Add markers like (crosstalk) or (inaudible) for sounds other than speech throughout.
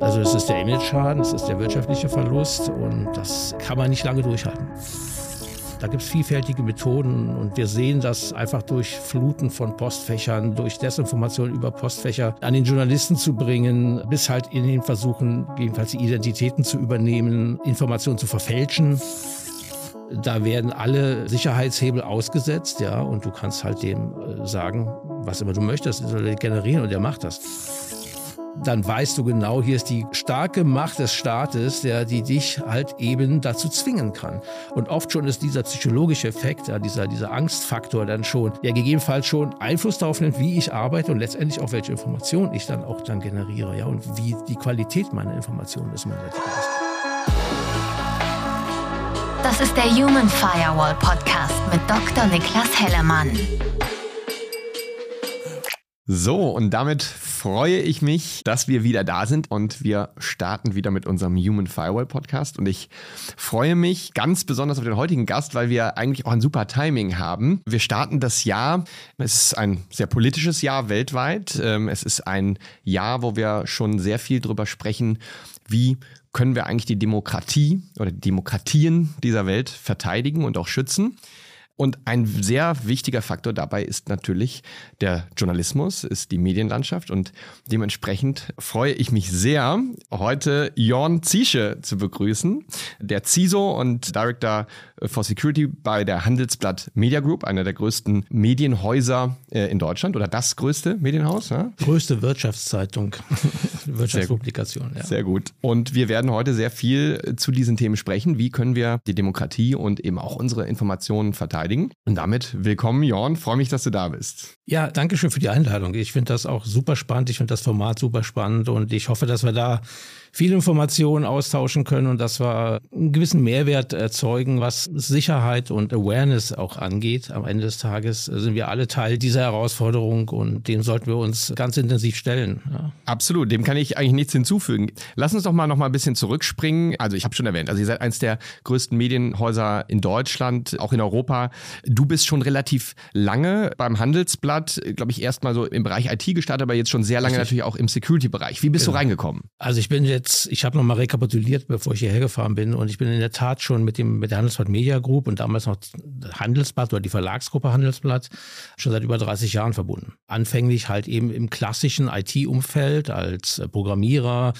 Also es ist der Image-Schaden, es ist der wirtschaftliche Verlust und das kann man nicht lange durchhalten. Da gibt es vielfältige Methoden und wir sehen das einfach durch Fluten von Postfächern, durch Desinformation über Postfächer an den Journalisten zu bringen, bis halt in den Versuchen, jedenfalls die Identitäten zu übernehmen, Informationen zu verfälschen. Da werden alle Sicherheitshebel ausgesetzt, ja, und du kannst halt dem äh, sagen, was immer du möchtest, er generieren und er macht das dann weißt du genau, hier ist die starke Macht des Staates, der die dich halt eben dazu zwingen kann. Und oft schon ist dieser psychologische Effekt, ja, dieser, dieser Angstfaktor dann schon, der gegebenenfalls schon Einfluss darauf nimmt, wie ich arbeite und letztendlich auch welche Informationen ich dann auch dann generiere, ja, und wie die Qualität meiner Informationen ist. Das ist der Human Firewall Podcast mit Dr. Niklas Hellermann. So, und damit freue ich mich, dass wir wieder da sind und wir starten wieder mit unserem Human Firewall Podcast. Und ich freue mich ganz besonders auf den heutigen Gast, weil wir eigentlich auch ein super Timing haben. Wir starten das Jahr, es ist ein sehr politisches Jahr weltweit. Ähm, es ist ein Jahr, wo wir schon sehr viel darüber sprechen, wie können wir eigentlich die Demokratie oder die Demokratien dieser Welt verteidigen und auch schützen. Und ein sehr wichtiger Faktor dabei ist natürlich der Journalismus, ist die Medienlandschaft. Und dementsprechend freue ich mich sehr, heute Jorn Ziesche zu begrüßen, der CISO und Director for Security bei der Handelsblatt Media Group, einer der größten Medienhäuser äh, in Deutschland oder das größte Medienhaus. Ja? Größte Wirtschaftszeitung, (laughs) (laughs) Wirtschaftspublikation. Ja. Sehr gut. Und wir werden heute sehr viel zu diesen Themen sprechen. Wie können wir die Demokratie und eben auch unsere Informationen verteidigen? Verteidigen. Und damit willkommen, Jorn. Freue mich, dass du da bist. Ja, danke schön für die Einladung. Ich finde das auch super spannend. Ich finde das Format super spannend und ich hoffe, dass wir da viele Informationen austauschen können und dass wir einen gewissen Mehrwert erzeugen, was Sicherheit und Awareness auch angeht. Am Ende des Tages sind wir alle Teil dieser Herausforderung und dem sollten wir uns ganz intensiv stellen. Ja. Absolut, dem kann ich eigentlich nichts hinzufügen. Lass uns doch mal noch mal ein bisschen zurückspringen. Also ich habe schon erwähnt, also ihr seid eines der größten Medienhäuser in Deutschland, auch in Europa. Du bist schon relativ lange beim Handelsblatt, glaube ich, erstmal so im Bereich IT gestartet, aber jetzt schon sehr lange Richtig. natürlich auch im Security-Bereich. Wie bist genau. du reingekommen? Also ich bin jetzt ich habe nochmal rekapituliert, bevor ich hierher gefahren bin und ich bin in der Tat schon mit dem mit der Handelsblatt Media Group und damals noch Handelsblatt oder die Verlagsgruppe Handelsblatt schon seit über 30 Jahren verbunden. Anfänglich halt eben im klassischen IT-Umfeld als Programmierer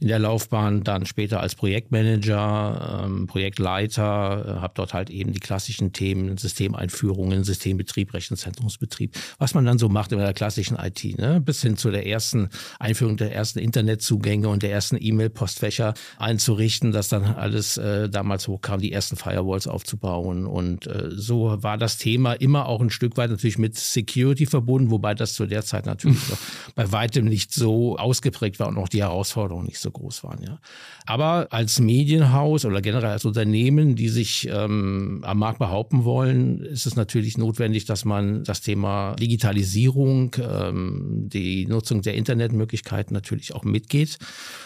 in der Laufbahn, dann später als Projektmanager, ähm, Projektleiter, äh, habe dort halt eben die klassischen Themen, Systemeinführungen, Systembetrieb, Rechenzentrumsbetrieb, was man dann so macht in der klassischen IT, ne? bis hin zu der ersten Einführung der ersten Internetzugänge und der ersten E-Mail-Postfächer einzurichten, dass dann alles äh, damals hochkam, die ersten Firewalls aufzubauen. Und äh, so war das Thema immer auch ein Stück weit natürlich mit Security verbunden, wobei das zu der Zeit natürlich (laughs) bei weitem nicht so ausgeprägt war und auch die Herausforderungen nicht so groß waren. Ja. Aber als Medienhaus oder generell als Unternehmen, die sich ähm, am Markt behaupten wollen, ist es natürlich notwendig, dass man das Thema Digitalisierung, ähm, die Nutzung der Internetmöglichkeiten natürlich auch mitgeht.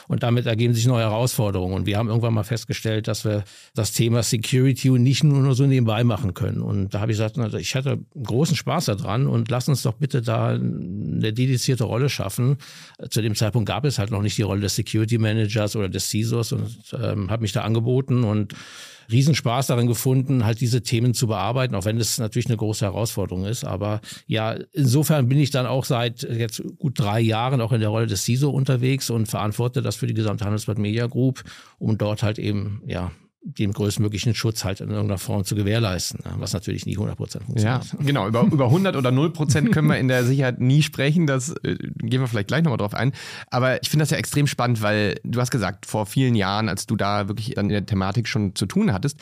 Und damit ergeben sich neue Herausforderungen. Und wir haben irgendwann mal festgestellt, dass wir das Thema Security nicht nur so nebenbei machen können. Und da habe ich gesagt, also ich hatte großen Spaß daran und lass uns doch bitte da eine dedizierte Rolle schaffen. Zu dem Zeitpunkt gab es halt noch nicht die Rolle des Security Managers oder des CISOs und ähm, habe mich da angeboten und Riesenspaß darin gefunden, halt diese Themen zu bearbeiten, auch wenn es natürlich eine große Herausforderung ist. Aber ja, insofern bin ich dann auch seit jetzt gut drei Jahren auch in der Rolle des CISO unterwegs und verantworte das für die gesamte Handelsblatt Media Group, um dort halt eben, ja, den größtmöglichen Schutz halt in irgendeiner Form zu gewährleisten, was natürlich nie 100% funktioniert. Ja, genau. Über, über 100 oder 0% können wir in der Sicherheit nie sprechen. Das äh, gehen wir vielleicht gleich nochmal drauf ein. Aber ich finde das ja extrem spannend, weil du hast gesagt, vor vielen Jahren, als du da wirklich dann in der Thematik schon zu tun hattest,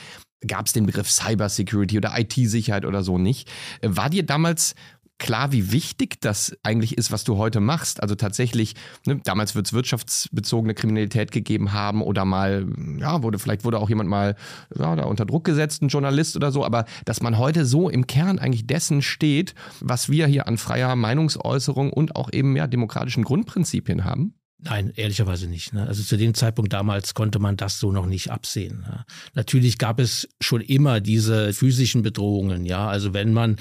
gab es den Begriff Cybersecurity oder IT-Sicherheit oder so nicht. War dir damals klar, wie wichtig das eigentlich ist, was du heute machst. Also tatsächlich, ne, damals wird es wirtschaftsbezogene Kriminalität gegeben haben oder mal, ja, wurde, vielleicht wurde auch jemand mal ja, da unter Druck gesetzt, ein Journalist oder so, aber dass man heute so im Kern eigentlich dessen steht, was wir hier an freier Meinungsäußerung und auch eben ja demokratischen Grundprinzipien haben. Nein, ehrlicherweise nicht. Ne? Also zu dem Zeitpunkt damals konnte man das so noch nicht absehen. Ne? Natürlich gab es schon immer diese physischen Bedrohungen. Ja, also wenn man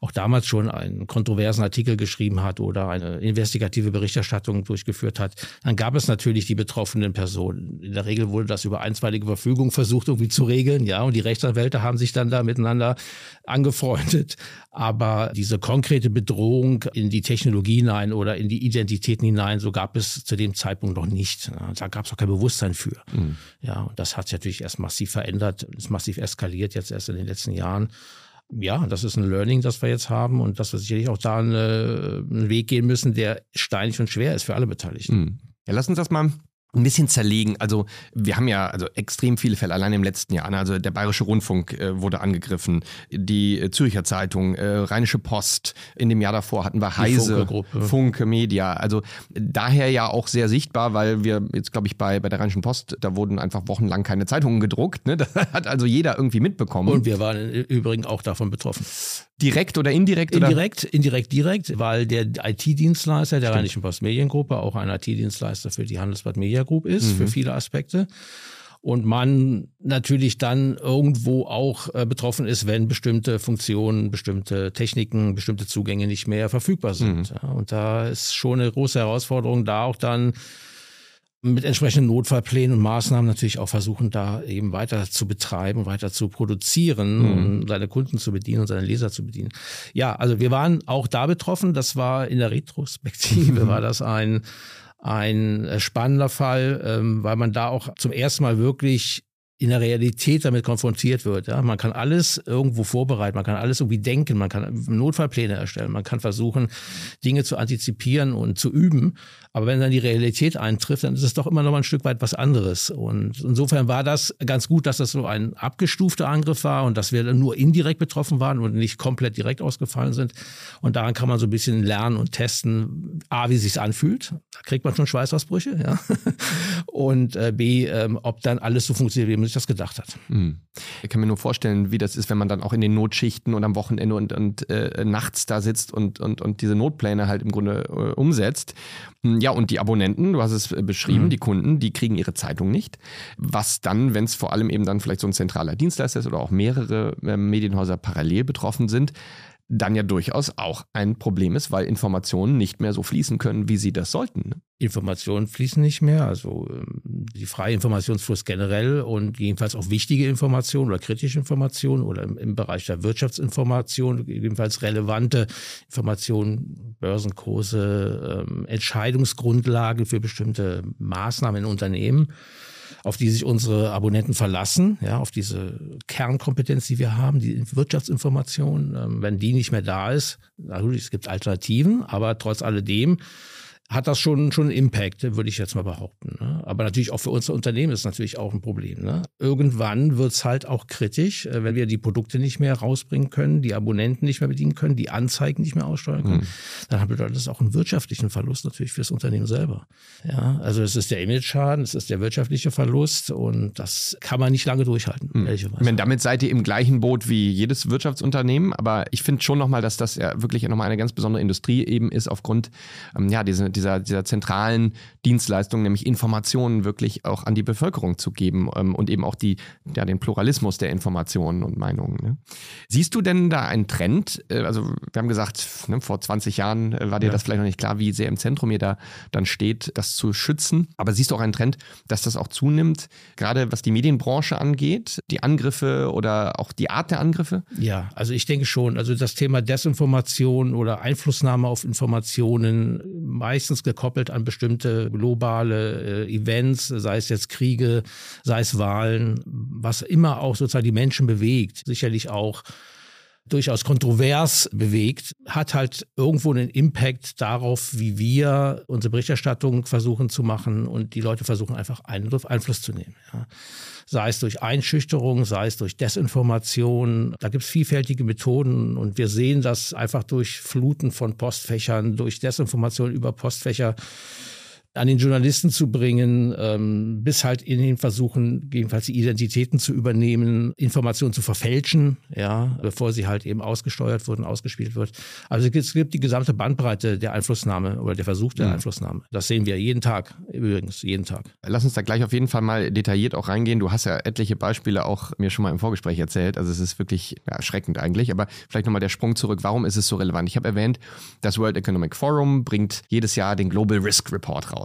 auch damals schon einen kontroversen Artikel geschrieben hat oder eine investigative Berichterstattung durchgeführt hat, dann gab es natürlich die betroffenen Personen. In der Regel wurde das über einstweilige Verfügung versucht irgendwie zu regeln. Ja, und die Rechtsanwälte haben sich dann da miteinander angefreundet. Aber diese konkrete Bedrohung in die Technologie hinein oder in die Identitäten hinein, so gab es zu dem Zeitpunkt noch nicht. Da gab es auch kein Bewusstsein für. Mhm. Ja, und das hat sich natürlich erst massiv verändert, ist massiv eskaliert jetzt erst in den letzten Jahren. Ja, das ist ein Learning, das wir jetzt haben und dass wir sicherlich auch da eine, einen Weg gehen müssen, der steinig und schwer ist für alle Beteiligten. Mhm. Ja, lass uns das mal ein bisschen zerlegen. Also wir haben ja also extrem viele Fälle allein im letzten Jahr. Ne? Also der Bayerische Rundfunk äh, wurde angegriffen, die äh, Zürcher Zeitung, äh, Rheinische Post. In dem Jahr davor hatten wir Heise, Funke, Funke, Media. Also daher ja auch sehr sichtbar, weil wir jetzt glaube ich bei bei der Rheinischen Post da wurden einfach wochenlang keine Zeitungen gedruckt. Ne? (laughs) Das hat also jeder irgendwie mitbekommen. Und wir waren im Übrigen auch davon betroffen. Direkt oder indirekt? Indirekt, oder? indirekt, direkt, weil der IT-Dienstleister der Stimmt. Rheinischen Post Mediengruppe auch ein IT-Dienstleister für die Handelsblatt Media Group ist, mhm. für viele Aspekte. Und man natürlich dann irgendwo auch äh, betroffen ist, wenn bestimmte Funktionen, bestimmte Techniken, bestimmte Zugänge nicht mehr verfügbar sind. Mhm. Ja, und da ist schon eine große Herausforderung, da auch dann mit entsprechenden Notfallplänen und Maßnahmen natürlich auch versuchen, da eben weiter zu betreiben, weiter zu produzieren mhm. und seine Kunden zu bedienen und seine Leser zu bedienen. Ja, also wir waren auch da betroffen. Das war in der Retrospektive, (laughs) war das ein, ein spannender Fall, ähm, weil man da auch zum ersten Mal wirklich in der Realität damit konfrontiert wird. Ja? Man kann alles irgendwo vorbereiten, man kann alles irgendwie denken, man kann Notfallpläne erstellen, man kann versuchen, Dinge zu antizipieren und zu üben. Aber wenn dann die Realität eintrifft, dann ist es doch immer noch mal ein Stück weit was anderes. Und insofern war das ganz gut, dass das so ein abgestufter Angriff war und dass wir dann nur indirekt betroffen waren und nicht komplett direkt ausgefallen sind. Und daran kann man so ein bisschen lernen und testen, A, wie es sich anfühlt. Da kriegt man schon Schweißausbrüche, ja. (laughs) Und äh, B, ähm, ob dann alles so funktioniert, wie man sich das gedacht hat. Mhm. Ich kann mir nur vorstellen, wie das ist, wenn man dann auch in den Notschichten und am Wochenende und, und äh, nachts da sitzt und, und, und diese Notpläne halt im Grunde äh, umsetzt. Hm, ja, und die Abonnenten, du hast es äh, beschrieben, mhm. die Kunden, die kriegen ihre Zeitung nicht. Was dann, wenn es vor allem eben dann vielleicht so ein zentraler Dienstleister ist oder auch mehrere äh, Medienhäuser parallel betroffen sind, dann ja durchaus auch ein Problem ist, weil Informationen nicht mehr so fließen können, wie sie das sollten. Ne? Informationen fließen nicht mehr, also ähm, die freie Informationsfluss generell und jedenfalls auch wichtige Informationen oder kritische Informationen oder im, Bereich der Wirtschaftsinformation jedenfalls relevante Informationen, Börsenkurse, ähm, Entscheidungsgrundlagen für bestimmte Maßnahmen in Unternehmen auf die sich unsere Abonnenten verlassen, ja, auf diese Kernkompetenz, die wir haben, die Wirtschaftsinformation. Ähm, wenn die nicht mehr da ist, natürlich, es gibt Alternativen, aber trotz alledem hat das schon, schon einen Impact, würde ich jetzt mal behaupten. Ne? Aber natürlich auch für unser Unternehmen ist natürlich auch ein Problem. Ne? Irgendwann wird es halt auch kritisch, äh, wenn wir die Produkte nicht mehr rausbringen können, die Abonnenten nicht mehr bedienen können, die Anzeigen nicht mehr aussteuern können. Mhm. Dann bedeutet das auch einen wirtschaftlichen Verlust natürlich fürs Unternehmen selber. Ja, also es ist der Image-Schaden, es ist der wirtschaftliche Verlust und das kann man nicht lange durchhalten, mhm. ehrlicherweise. Meine, damit seid ihr im gleichen Boot wie jedes Wirtschaftsunternehmen, aber ich finde schon nochmal, dass das ja wirklich nochmal eine ganz besondere Industrie eben ist aufgrund ähm, ja, diese, dieser, dieser zentralen Dienstleistung, nämlich Informationen wirklich auch an die Bevölkerung zu geben ähm, und eben auch die, ja, den Pluralismus der Informationen und Meinungen. Ne? Siehst du denn da einen Trend? Äh, also wir haben gesagt, ne, vor 20 Jahren äh, war dir ja. das vielleicht noch nicht klar, wie sehr im Zentrum ihr da dann steht, das zu schützen. Aber siehst du auch einen Trend, dass das auch zunimmt, gerade was die Medienbranche angeht, die Angriffe oder auch die Art der Angriffe? Ja, also ich denke schon. Also das Thema Desinformation oder Einflussnahme auf Informationen, meistens meistens gekoppelt an bestimmte globale äh, Events, sei es jetzt Kriege, sei es Wahlen, was immer auch sozusagen die Menschen bewegt. Sicherlich auch durchaus kontrovers bewegt, hat halt irgendwo einen Impact darauf, wie wir unsere Berichterstattung versuchen zu machen und die Leute versuchen einfach Einfluss zu nehmen. Ja. Sei es durch Einschüchterung, sei es durch Desinformation. Da gibt es vielfältige Methoden und wir sehen das einfach durch Fluten von Postfächern, durch Desinformation über Postfächer an den Journalisten zu bringen, ähm, bis halt in den Versuchen, jedenfalls die Identitäten zu übernehmen, Informationen zu verfälschen, ja, bevor sie halt eben ausgesteuert wurden, ausgespielt wird. Also es gibt die gesamte Bandbreite der Einflussnahme oder der Versuch der mhm. Einflussnahme. Das sehen wir jeden Tag, übrigens, jeden Tag. Lass uns da gleich auf jeden Fall mal detailliert auch reingehen. Du hast ja etliche Beispiele auch mir schon mal im Vorgespräch erzählt. Also es ist wirklich ja, erschreckend eigentlich. Aber vielleicht nochmal der Sprung zurück. Warum ist es so relevant? Ich habe erwähnt, das World Economic Forum bringt jedes Jahr den Global Risk Report raus.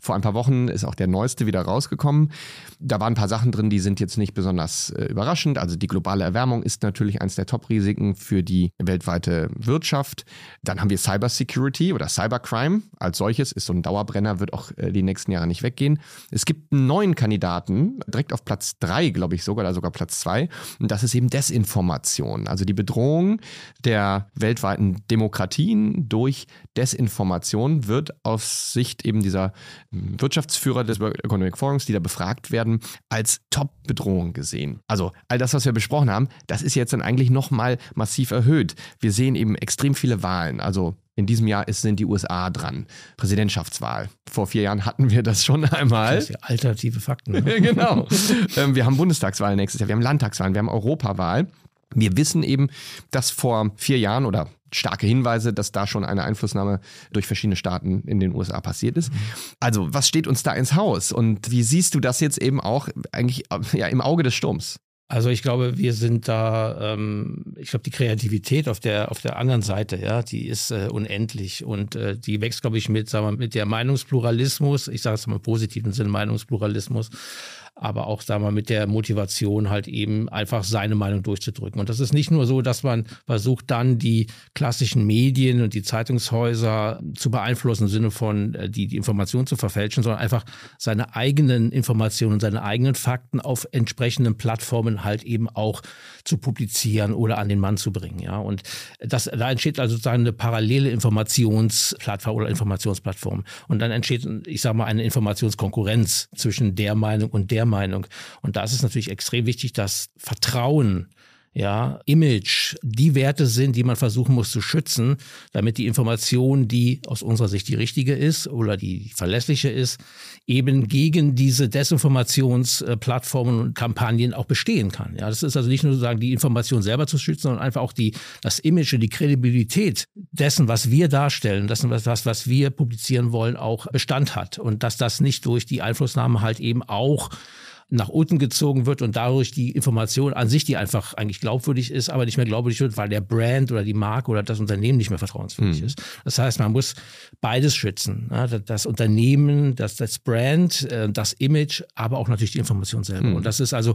Vor ein paar Wochen ist auch der neueste wieder rausgekommen. Da waren ein paar Sachen drin, die sind jetzt nicht besonders äh, überraschend. Also die globale Erwärmung ist natürlich eines der Top-Risiken für die weltweite Wirtschaft. Dann haben wir Cybersecurity oder Cybercrime als solches, ist so ein Dauerbrenner, wird auch äh, die nächsten Jahre nicht weggehen. Es gibt einen neuen Kandidaten, direkt auf Platz drei, glaube ich sogar, oder sogar Platz zwei. Und das ist eben Desinformation. Also die Bedrohung der weltweiten Demokratien durch Desinformation wird aus Sicht eben dieser hm, Wirtschaftsführer des World Economic Forums, die da befragt werden, als Top-Bedrohung gesehen. Also all das, was wir besprochen haben, das ist jetzt dann eigentlich nochmal massiv erhöht. Wir sehen eben extrem viele Wahlen. Also in diesem Jahr sind die USA dran. Präsidentschaftswahl. Vor vier Jahren hatten wir das schon einmal. Das ist ja alternative Fakten. Ne? (laughs) genau. Ähm, wir haben Bundestagswahl nächstes Jahr, wir haben Landtagswahlen, wir haben Europawahl. Wir wissen eben, dass vor vier Jahren oder starke Hinweise, dass da schon eine Einflussnahme durch verschiedene Staaten in den USA passiert ist. Also, was steht uns da ins Haus und wie siehst du das jetzt eben auch eigentlich ja, im Auge des Sturms? Also ich glaube, wir sind da, ähm, ich glaube, die Kreativität auf der auf der anderen Seite, ja, die ist äh, unendlich und äh, die wächst, glaube ich, mit, sagen wir, mit der Meinungspluralismus. Ich sage es mal im positiven Sinne, Meinungspluralismus aber auch, sagen wir, mit der Motivation halt eben einfach seine Meinung durchzudrücken. Und das ist nicht nur so, dass man versucht, dann die klassischen Medien und die Zeitungshäuser zu beeinflussen im Sinne von äh, die, die Information zu verfälschen, sondern einfach seine eigenen Informationen, seine eigenen Fakten auf entsprechenden Plattformen halt eben auch zu publizieren oder an den Mann zu bringen. Ja, und das, da entsteht also sozusagen eine parallele Informationsplattform oder Informationsplattform. Und dann entsteht, ich sage mal, eine Informationskonkurrenz zwischen der Meinung und der der Meinung. Und da ist es natürlich extrem wichtig, dass Vertrauen ja, Image, die Werte sind, die man versuchen muss zu schützen, damit die Information, die aus unserer Sicht die richtige ist oder die verlässliche ist, eben gegen diese Desinformationsplattformen und Kampagnen auch bestehen kann. Ja, das ist also nicht nur sozusagen die Information selber zu schützen, sondern einfach auch die, das Image und die Kredibilität dessen, was wir darstellen, dessen, was, was wir publizieren wollen, auch Bestand hat. Und dass das nicht durch die Einflussnahme halt eben auch nach unten gezogen wird und dadurch die Information an sich, die einfach eigentlich glaubwürdig ist, aber nicht mehr glaubwürdig wird, weil der Brand oder die Marke oder das Unternehmen nicht mehr vertrauenswürdig mhm. ist. Das heißt, man muss beides schützen. Das Unternehmen, das, das Brand, äh, das Image, aber auch natürlich die Information selber. Mhm. Und das ist also,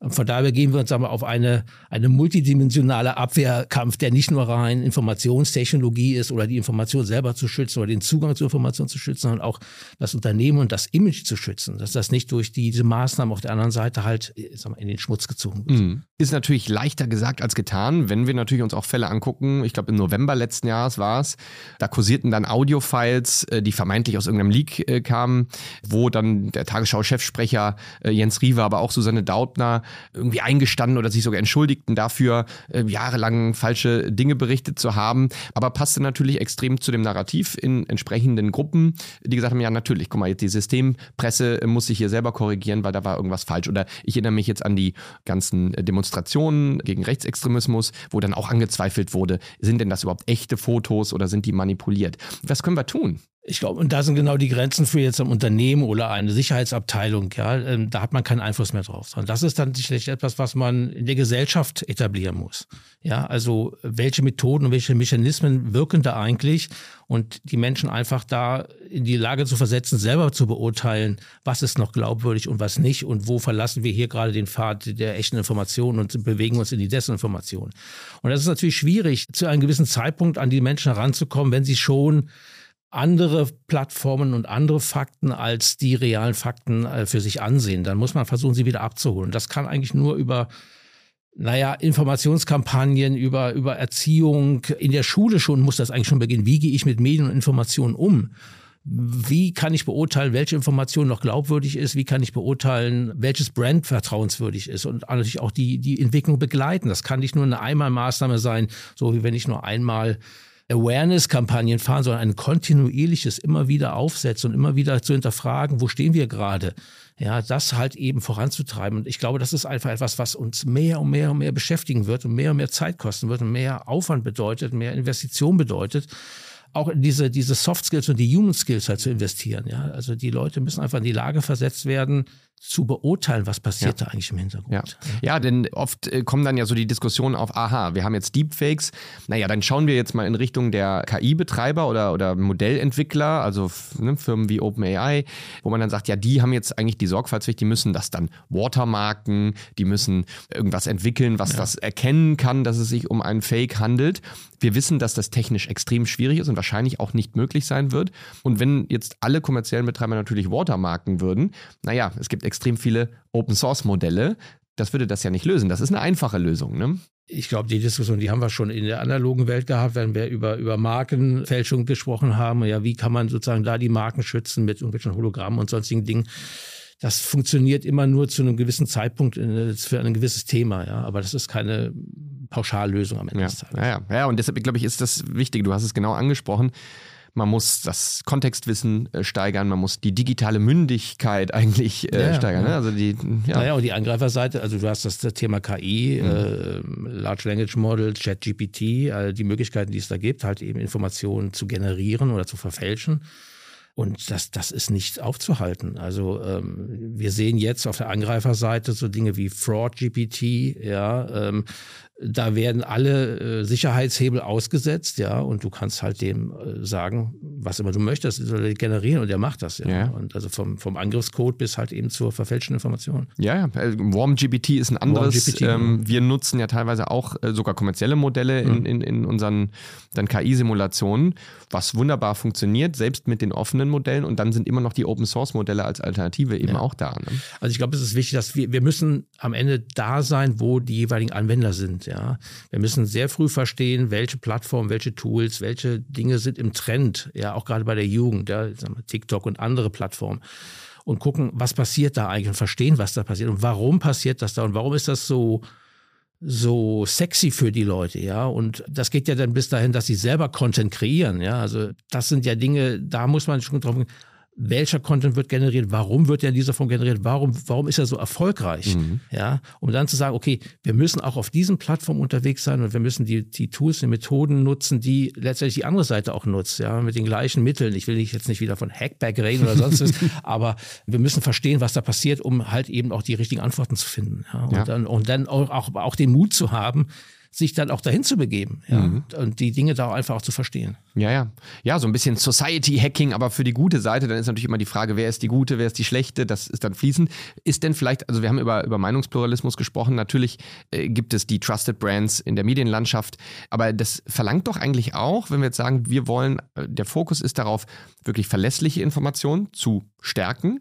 von daher gehen wir uns aber auf eine, eine multidimensionale Abwehrkampf, der nicht nur rein Informationstechnologie ist oder die Information selber zu schützen oder den Zugang zur Information zu schützen, sondern auch das Unternehmen und das Image zu schützen, dass das nicht durch diese Maßnahmen auf der anderen Seite halt mal, in den Schmutz gezogen wird. Mhm. Ist natürlich leichter gesagt als getan, wenn wir natürlich uns auch Fälle angucken. Ich glaube, im November letzten Jahres war es. Da kursierten dann Audiofiles, äh, die vermeintlich aus irgendeinem Leak äh, kamen, wo dann der Tagesschau-Chefsprecher äh, Jens Riewe, aber auch Susanne Dautner irgendwie eingestanden oder sich sogar entschuldigten dafür, jahrelang falsche Dinge berichtet zu haben. Aber passte natürlich extrem zu dem Narrativ in entsprechenden Gruppen, die gesagt haben, ja natürlich, guck mal, jetzt die Systempresse muss sich hier selber korrigieren, weil da war irgendwas falsch. Oder ich erinnere mich jetzt an die ganzen Demonstrationen gegen Rechtsextremismus, wo dann auch angezweifelt wurde, sind denn das überhaupt echte Fotos oder sind die manipuliert? Was können wir tun? Ich glaube, und da sind genau die Grenzen für jetzt ein Unternehmen oder eine Sicherheitsabteilung. Ja, ähm, da hat man keinen Einfluss mehr drauf. Und das ist dann sicherlich etwas, was man in der Gesellschaft etablieren muss. Ja, also welche Methoden und welche Mechanismen wirken da eigentlich und die Menschen einfach da in die Lage zu versetzen, selber zu beurteilen, was ist noch glaubwürdig und was nicht und wo verlassen wir hier gerade den Pfad der echten Information und bewegen uns in die Desinformation. Und das ist natürlich schwierig, zu einem gewissen Zeitpunkt an die Menschen heranzukommen, wenn sie schon andere Plattformen und andere Fakten als die realen Fakten äh, für sich ansehen. Dann muss man versuchen, sie wieder abzuholen. Das kann eigentlich nur über naja, Informationskampagnen über, über Erziehung. In der Schule schon muss das eigentlich schon beginnen. Wie gehe ich mit Medien und Informationen um? Wie kann ich beurteilen, welche Information noch glaubwürdig ist? Wie kann ich beurteilen, welches Brand vertrauenswürdig ist? Und natürlich auch die, die Entwicklung begleiten. Das kann nicht nur eine Einmalmaßnahme sein, so wie wenn ich nur einmal Awareness-Kampagnen fahren, sondern ein kontinuierliches immer wieder aufsetzen und immer wieder zu hinterfragen, wo stehen wir gerade? Ja, das halt eben voranzutreiben. Und ich glaube, das ist einfach etwas, was uns mehr und mehr und mehr beschäftigen wird und mehr und mehr Zeit kosten wird und mehr Aufwand bedeutet, mehr Investition bedeutet auch in diese, diese Soft Skills und die Human Skills halt zu investieren. Ja? Also die Leute müssen einfach in die Lage versetzt werden, zu beurteilen, was passiert ja. da eigentlich im Hintergrund. Ja. ja, denn oft äh, kommen dann ja so die Diskussionen auf, aha, wir haben jetzt Deepfakes, naja, dann schauen wir jetzt mal in Richtung der KI-Betreiber oder, oder Modellentwickler, also ne, Firmen wie OpenAI, wo man dann sagt, ja, die haben jetzt eigentlich die Sorgfaltspflicht, die müssen das dann watermarken, die müssen irgendwas entwickeln, was ja. das erkennen kann, dass es sich um einen Fake handelt. Wir wissen, dass das technisch extrem schwierig ist und wahrscheinlich auch nicht möglich sein wird. Und wenn jetzt alle kommerziellen Betreiber natürlich watermarken würden, naja, es gibt extrem viele Open-Source-Modelle. Das würde das ja nicht lösen. Das ist eine einfache Lösung. Ne? Ich glaube, die Diskussion, die haben wir schon in der analogen Welt gehabt, wenn wir über, über Markenfälschung gesprochen haben. Ja, wie kann man sozusagen da die Marken schützen mit irgendwelchen Hologrammen und sonstigen Dingen? Das funktioniert immer nur zu einem gewissen Zeitpunkt für ein gewisses Thema, ja. Aber das ist keine Pauschallösung am Ende ja. des Tages. Ja, ja. ja, und deshalb, glaube ich, ist das wichtig. Du hast es genau angesprochen man muss das Kontextwissen äh, steigern, man muss die digitale Mündigkeit eigentlich äh, ja, steigern. Ne? Also die, ja. Naja, und die Angreiferseite, also du hast das, das Thema KI, mhm. äh, Large Language Model, ChatGPT, äh, die Möglichkeiten, die es da gibt, halt eben Informationen zu generieren oder zu verfälschen. Und das, das ist nicht aufzuhalten. Also ähm, wir sehen jetzt auf der Angreiferseite so Dinge wie Fraud GPT, ja, ähm, da werden alle äh, Sicherheitshebel ausgesetzt, ja, und du kannst halt dem äh, sagen, was immer du möchtest, soll er generieren und der macht das, ja. ja. Und also vom, vom Angriffscode bis halt eben zur verfälschten Information. Ja, ja. Äh, WarmGPT ist ein anderes. Ähm, genau. wir nutzen ja teilweise auch äh, sogar kommerzielle Modelle in, mhm. in, in unseren dann KI-Simulationen, was wunderbar funktioniert, selbst mit den offenen Modellen und dann sind immer noch die Open-Source-Modelle als Alternative eben ja. auch da. Ne? Also ich glaube, es ist wichtig, dass wir, wir müssen am Ende da sein, wo die jeweiligen Anwender sind. Ja, wir müssen sehr früh verstehen, welche Plattformen, welche Tools, welche Dinge sind im Trend. Ja, auch gerade bei der Jugend, ja, TikTok und andere Plattformen und gucken, was passiert da eigentlich und verstehen, was da passiert und warum passiert das da und warum ist das so so sexy für die Leute, ja. Und das geht ja dann bis dahin, dass sie selber Content kreieren, ja. Also das sind ja Dinge, da muss man schon drauf welcher Content wird generiert, warum wird er in dieser Form generiert, warum, warum ist er so erfolgreich, mhm. ja, um dann zu sagen, okay, wir müssen auch auf diesen Plattformen unterwegs sein und wir müssen die, die Tools, die Methoden nutzen, die letztendlich die andere Seite auch nutzt, ja, mit den gleichen Mitteln. Ich will nicht jetzt nicht wieder von Hackback reden oder sonst was, (laughs) aber wir müssen verstehen, was da passiert, um halt eben auch die richtigen Antworten zu finden, ja, und ja. dann, und dann auch, auch, auch den Mut zu haben, sich dann auch dahin zu begeben ja? Mhm. und die Dinge da einfach auch zu verstehen. Ja, ja. Ja, so ein bisschen Society-Hacking, aber für die gute Seite, dann ist natürlich immer die Frage, wer ist die gute, wer ist die schlechte, das ist dann fließend. Ist denn vielleicht, also wir haben über, über Meinungspluralismus gesprochen, natürlich äh, gibt es die Trusted Brands in der Medienlandschaft, aber das verlangt doch eigentlich auch, wenn wir jetzt sagen, wir wollen, äh, der Fokus ist darauf, wirklich verlässliche Informationen zu stärken,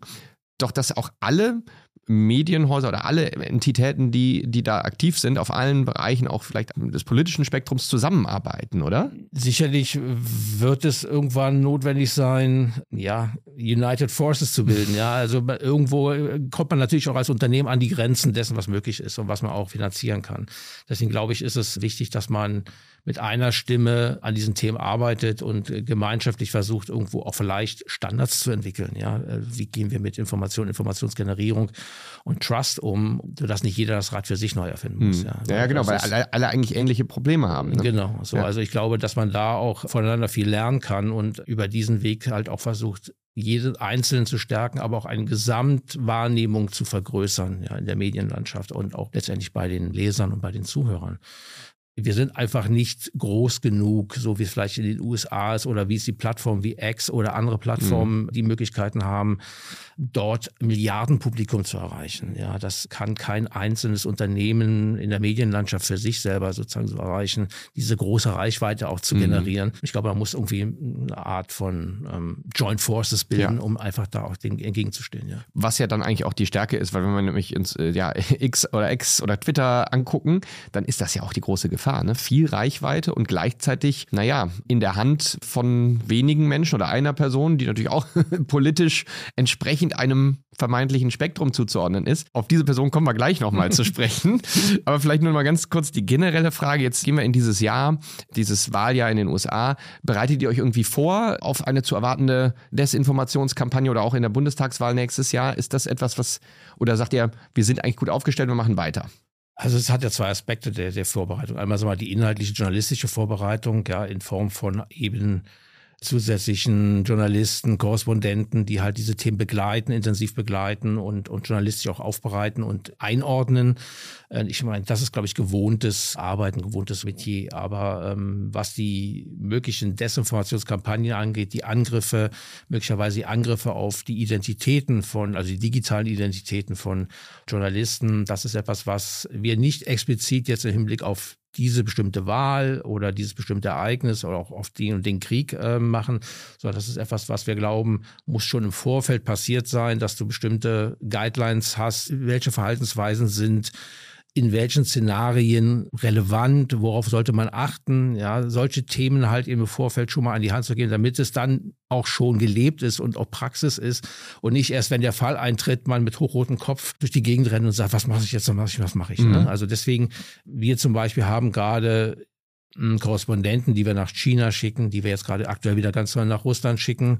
doch dass auch alle Medienhäuser oder alle Entitäten, die, die da aktiv sind, auf allen Bereichen auch vielleicht des politischen Spektrums zusammenarbeiten, oder? Sicherlich wird es irgendwann notwendig sein, ja, United Forces zu bilden. Ja, also irgendwo kommt man natürlich auch als Unternehmen an die Grenzen dessen, was möglich ist und was man auch finanzieren kann. Deswegen glaube ich, ist es wichtig, dass man mit einer Stimme an diesen Themen arbeitet und äh, gemeinschaftlich versucht, irgendwo auch vielleicht Standards zu entwickeln. Ja, äh, wie gehen wir mit Information, Informationsgenerierung und Trust um, sodass nicht jeder das Rad für sich neu erfinden muss. Hm. Ja, ja genau, weil alle, alle, eigentlich ähnliche Probleme haben. Ne? Genau, so. Ja. Also ich glaube, dass man da auch voneinander viel lernen kann und über diesen Weg halt auch versucht, jeden Einzelnen zu stärken, aber auch eine Gesamtwahrnehmung zu vergrößern ja, in der Medienlandschaft und auch letztendlich bei den Lesern und bei den Zuhörern wir sind einfach nicht groß genug, so wie es vielleicht in den USA ist oder wie es die Plattformen wie X oder andere Plattformen mhm. die Möglichkeiten haben, dort Milliardenpublikum zu erreichen. Ja, das kann kein einzelnes Unternehmen in der Medienlandschaft für sich selber sozusagen so erreichen, diese große Reichweite auch zu mhm. generieren. Ich glaube, man muss irgendwie eine Art von ähm, Joint Forces bilden, ja. um einfach da auch dem entgegenzustehen. Ja. Was ja dann eigentlich auch die Stärke ist, weil wenn man nämlich ins äh, ja, (laughs) X oder X oder Twitter angucken, dann ist das ja auch die große Gefahr Gefahr. Ne? Viel Reichweite und gleichzeitig, naja, in der Hand von wenigen Menschen oder einer Person, die natürlich auch (laughs) politisch entsprechend einem vermeintlichen Spektrum zuzuordnen ist. Auf diese Person kommen wir gleich nochmal zu (laughs) sprechen. Aber vielleicht nur mal ganz kurz die generelle Frage. Jetzt gehen wir in dieses Jahr, dieses Wahljahr in den USA. Bereitet ihr euch irgendwie vor auf eine zu erwartende Desinformationskampagne oder auch in der Bundestagswahl nächstes Jahr? Ist das etwas, was, oder sagt ihr, wir sind eigentlich gut aufgestellt, wir machen weiter? Also es hat ja zwei Aspekte der, der Vorbereitung. Einmal so mal die inhaltliche journalistische Vorbereitung, ja, in Form von eben zusätzlichen Journalisten, Korrespondenten, die halt diese Themen begleiten, intensiv begleiten und, und journalistisch auch aufbereiten und einordnen. Äh, ich meine, das ist, glaube ich, gewohntes Arbeiten, gewohntes Metier. Aber ähm, was die möglichen Desinformationskampagnen angeht, die Angriffe, möglicherweise die Angriffe auf die Identitäten von, also die digitalen Identitäten von Journalisten, das ist etwas, was wir nicht explizit jetzt im Hinblick auf diese bestimmte Wahl oder dieses bestimmte Ereignis oder auch auf den und den Krieg äh, machen, sondern das ist etwas, was wir glauben, muss schon im Vorfeld passiert sein, dass du bestimmte Guidelines hast, welche Verhaltensweisen sind in welchen Szenarien relevant, worauf sollte man achten, ja, solche Themen halt im Vorfeld schon mal an die Hand zu geben, damit es dann auch schon gelebt ist und auch Praxis ist und nicht erst, wenn der Fall eintritt, man mit hochrotem Kopf durch die Gegend rennt und sagt, was mache ich jetzt, was mache ich, was mache ich. Ne? Mhm. Ne? Also deswegen, wir zum Beispiel haben gerade Korrespondenten, die wir nach China schicken, die wir jetzt gerade aktuell wieder ganz neu nach Russland schicken,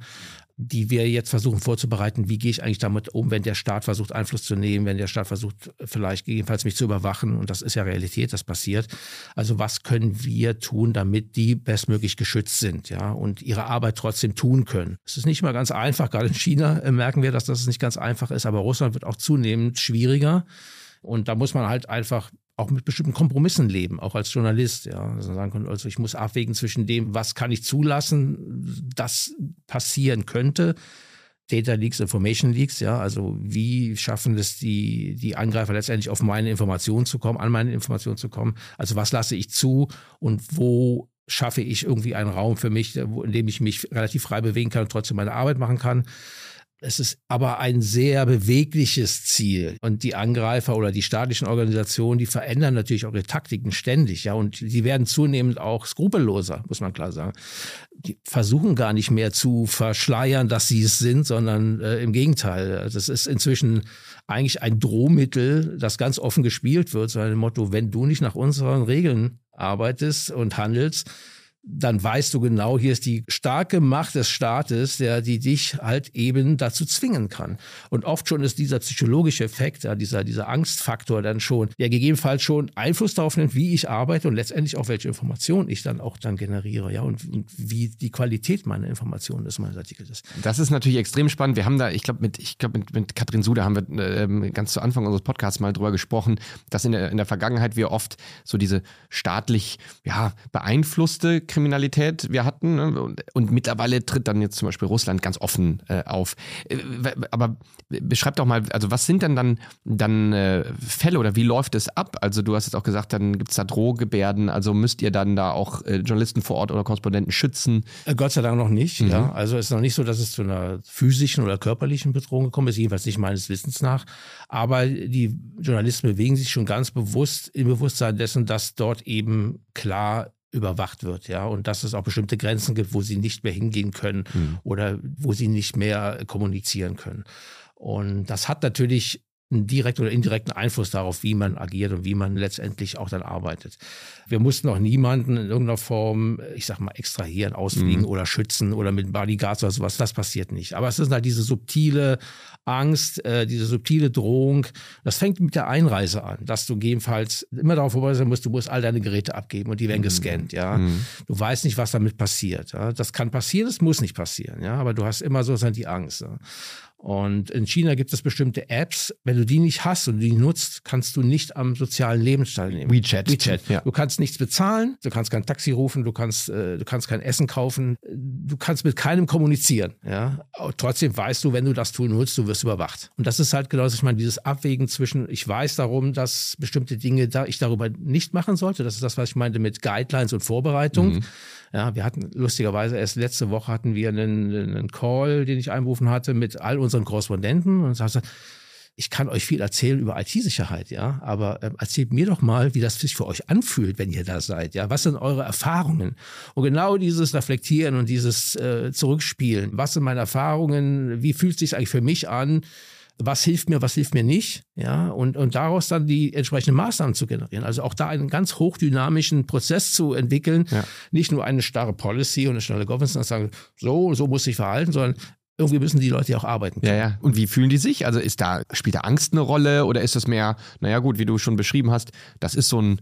die wir jetzt versuchen vorzubereiten, wie gehe ich eigentlich damit um, wenn der Staat versucht, Einfluss zu nehmen, wenn der Staat versucht, vielleicht gegebenenfalls mich zu überwachen. Und das ist ja Realität, das passiert. Also was können wir tun, damit die bestmöglich geschützt sind, ja, und ihre Arbeit trotzdem tun können. Es ist nicht mal ganz einfach. Gerade in China äh, merken wir, dass das nicht ganz einfach ist, aber Russland wird auch zunehmend schwieriger. Und da muss man halt einfach auch mit bestimmten Kompromissen leben, auch als Journalist. Ja, also sagen können, also ich muss abwägen zwischen dem, was kann ich zulassen, das passieren könnte. Data Leaks, Information Leaks, ja, also wie schaffen es die, die Angreifer letztendlich auf meine Informationen zu kommen, an meine Informationen zu kommen? Also was lasse ich zu und wo schaffe ich irgendwie einen Raum für mich, in dem ich mich relativ frei bewegen kann und trotzdem meine Arbeit machen kann? Es ist aber ein sehr bewegliches Ziel. Und die Angreifer oder die staatlichen Organisationen, die verändern natürlich auch ihre Taktiken ständig, ja. Und die werden zunehmend auch skrupelloser, muss man klar sagen. Die versuchen gar nicht mehr zu verschleiern, dass sie es sind, sondern äh, im Gegenteil. Das ist inzwischen eigentlich ein Drohmittel, das ganz offen gespielt wird, so ein Motto, wenn du nicht nach unseren Regeln arbeitest und handelst, dann weißt du genau, hier ist die starke Macht des Staates, der die dich halt eben dazu zwingen kann. Und oft schon ist dieser psychologische Effekt, ja, dieser, dieser Angstfaktor dann schon, der gegebenenfalls schon Einfluss darauf nimmt, wie ich arbeite und letztendlich auch welche Informationen ich dann auch dann generiere, ja, und, und wie die Qualität meiner Informationen ist, meines Artikels ist. Das ist natürlich extrem spannend. Wir haben da, ich glaube, mit, ich glaube, mit, mit Katrin Sude haben wir äh, ganz zu Anfang unseres Podcasts mal drüber gesprochen, dass in der, in der Vergangenheit wir oft so diese staatlich, ja, beeinflusste Kriminalität wir hatten. Ne? Und, und, mittlerweile tritt dann jetzt zum Beispiel Russland ganz offen äh, auf. Äh, aber beschreib doch mal, also was sind denn dann, dann äh, Fälle oder wie läuft es ab? Also du hast jetzt auch gesagt, dann gibt es da Drohgebärden. Also müsst ihr dann da auch äh, Journalisten vor Ort oder Korrespondenten schützen? Äh, Gott sei Dank noch nicht. Mhm. Ja. Also es ist noch nicht so, dass es zu einer physischen oder körperlichen Bedrohung gekommen ist, jedenfalls nicht meines Wissens nach. Aber die Journalisten bewegen sich schon ganz bewusst im Bewusstsein dessen, dass dort eben klar überwacht wird, ja, und dass es auch bestimmte Grenzen gibt, wo sie nicht mehr hingehen können mhm. oder wo sie nicht mehr kommunizieren können. Und das hat natürlich einen direkten oder indirekten Einfluss darauf, wie man agiert und wie man letztendlich auch dann arbeitet. Wir mussten auch niemanden in irgendeiner Form, ich sag mal, extrahieren, ausfliegen mhm. oder schützen oder mit Bodyguards oder sowas. Das passiert nicht. Aber es ist halt diese subtile Angst, äh, diese subtile Drohung. Das fängt mit der Einreise an, dass du gegebenenfalls immer darauf vorbei sein musst, du musst all deine Geräte abgeben und die werden mhm. gescannt, ja. Mhm. Du weißt nicht, was damit passiert. Ja? Das kann passieren, das muss nicht passieren, ja. Aber du hast immer so die Angst. Ja? Und in China gibt es bestimmte Apps. Wenn du die nicht hast und die nutzt, kannst du nicht am sozialen Leben teilnehmen. WeChat. WeChat. Ja. Du kannst nichts bezahlen, du kannst kein Taxi rufen, du kannst, äh, du kannst kein Essen kaufen, du kannst mit keinem kommunizieren. Ja? Aber trotzdem weißt du, wenn du das Tool nutzt, du wirst überwacht. Und das ist halt genau, ich meine, dieses Abwägen zwischen, ich weiß darum, dass bestimmte Dinge da ich darüber nicht machen sollte. Das ist das, was ich meinte mit Guidelines und Vorbereitung. Mhm. Ja, wir hatten lustigerweise erst letzte Woche hatten wir einen, einen Call, den ich einberufen hatte mit all unseren Korrespondenten und sagte, ich kann euch viel erzählen über IT-Sicherheit, ja, aber äh, erzählt mir doch mal, wie das sich für euch anfühlt, wenn ihr da seid, ja. Was sind eure Erfahrungen? Und genau dieses Reflektieren und dieses äh, Zurückspielen. Was sind meine Erfahrungen? Wie fühlt es sich eigentlich für mich an? Was hilft mir, was hilft mir nicht, ja, und, und daraus dann die entsprechenden Maßnahmen zu generieren. Also auch da einen ganz hochdynamischen Prozess zu entwickeln, ja. nicht nur eine starre Policy und eine schnelle Governance, und sagen, so, so muss ich verhalten, sondern irgendwie müssen die Leute ja auch arbeiten. Können. Ja, ja. Und wie fühlen die sich? Also ist da, spielt da Angst eine Rolle oder ist das mehr, naja gut, wie du schon beschrieben hast, das ist so ein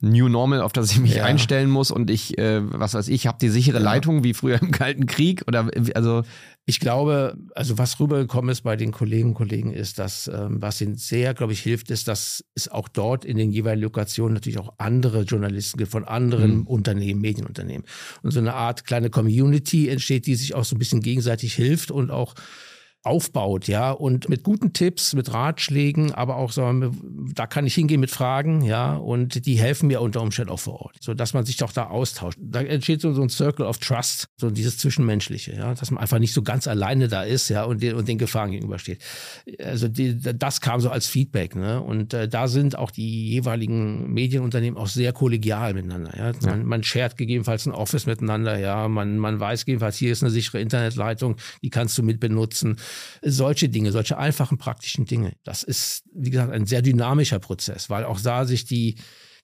New Normal, auf das ich mich ja. einstellen muss und ich, äh, was weiß ich, habe die sichere ja. Leitung wie früher im Kalten Krieg oder also ich glaube, also was rübergekommen ist bei den Kolleginnen und Kollegen ist, dass ähm, was ihnen sehr, glaube ich, hilft, ist, dass es auch dort in den jeweiligen Lokationen natürlich auch andere Journalisten gibt von anderen mhm. Unternehmen, Medienunternehmen. Und so eine Art kleine Community entsteht, die sich auch so ein bisschen gegenseitig hilft und auch aufbaut, ja, und mit guten Tipps, mit Ratschlägen, aber auch so, da kann ich hingehen mit Fragen, ja, und die helfen mir unter Umständen auch vor Ort, so dass man sich doch da austauscht. Da entsteht so, so ein Circle of Trust, so dieses Zwischenmenschliche, ja, dass man einfach nicht so ganz alleine da ist, ja, und den, und den Gefahren gegenübersteht. Also die, das kam so als Feedback, ne, und äh, da sind auch die jeweiligen Medienunternehmen auch sehr kollegial miteinander, ja. Man, ja. man shared gegebenenfalls ein Office miteinander, ja, man, man weiß gegebenenfalls, hier ist eine sichere Internetleitung, die kannst du mit benutzen solche Dinge, solche einfachen praktischen Dinge. Das ist, wie gesagt, ein sehr dynamischer Prozess, weil auch da sich die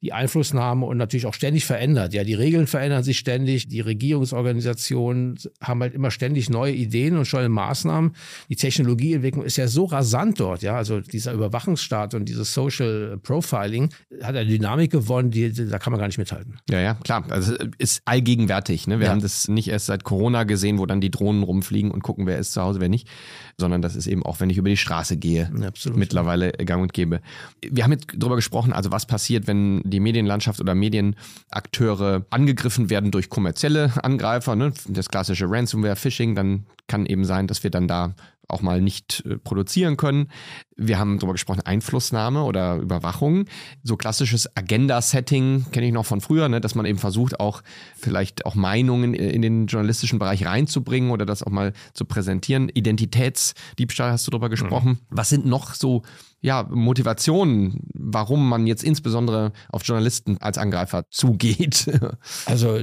die Einflussnahme und natürlich auch ständig verändert. Ja, die Regeln verändern sich ständig, die Regierungsorganisationen haben halt immer ständig neue Ideen und neue Maßnahmen. Die Technologieentwicklung ist ja so rasant dort, ja, also dieser Überwachungsstaat und dieses Social Profiling hat eine Dynamik gewonnen, die, da kann man gar nicht mithalten. Ja, ja, klar. Also ist allgegenwärtig. Ne? Wir ja. haben das nicht erst seit Corona gesehen, wo dann die Drohnen rumfliegen und gucken, wer ist zu Hause, wer nicht, sondern das ist eben auch, wenn ich über die Straße gehe, ja, mittlerweile gang und gäbe. Wir haben jetzt darüber gesprochen, also was passiert, wenn die Medienlandschaft oder Medienakteure angegriffen werden durch kommerzielle Angreifer, ne? das klassische Ransomware, Phishing, dann kann eben sein, dass wir dann da auch mal nicht äh, produzieren können. Wir haben darüber gesprochen, Einflussnahme oder Überwachung. So klassisches Agenda-Setting kenne ich noch von früher, ne, dass man eben versucht, auch vielleicht auch Meinungen in den journalistischen Bereich reinzubringen oder das auch mal zu präsentieren. Identitätsdiebstahl hast du darüber gesprochen. Mhm. Was sind noch so ja, Motivationen, warum man jetzt insbesondere auf Journalisten als Angreifer zugeht? (laughs) Also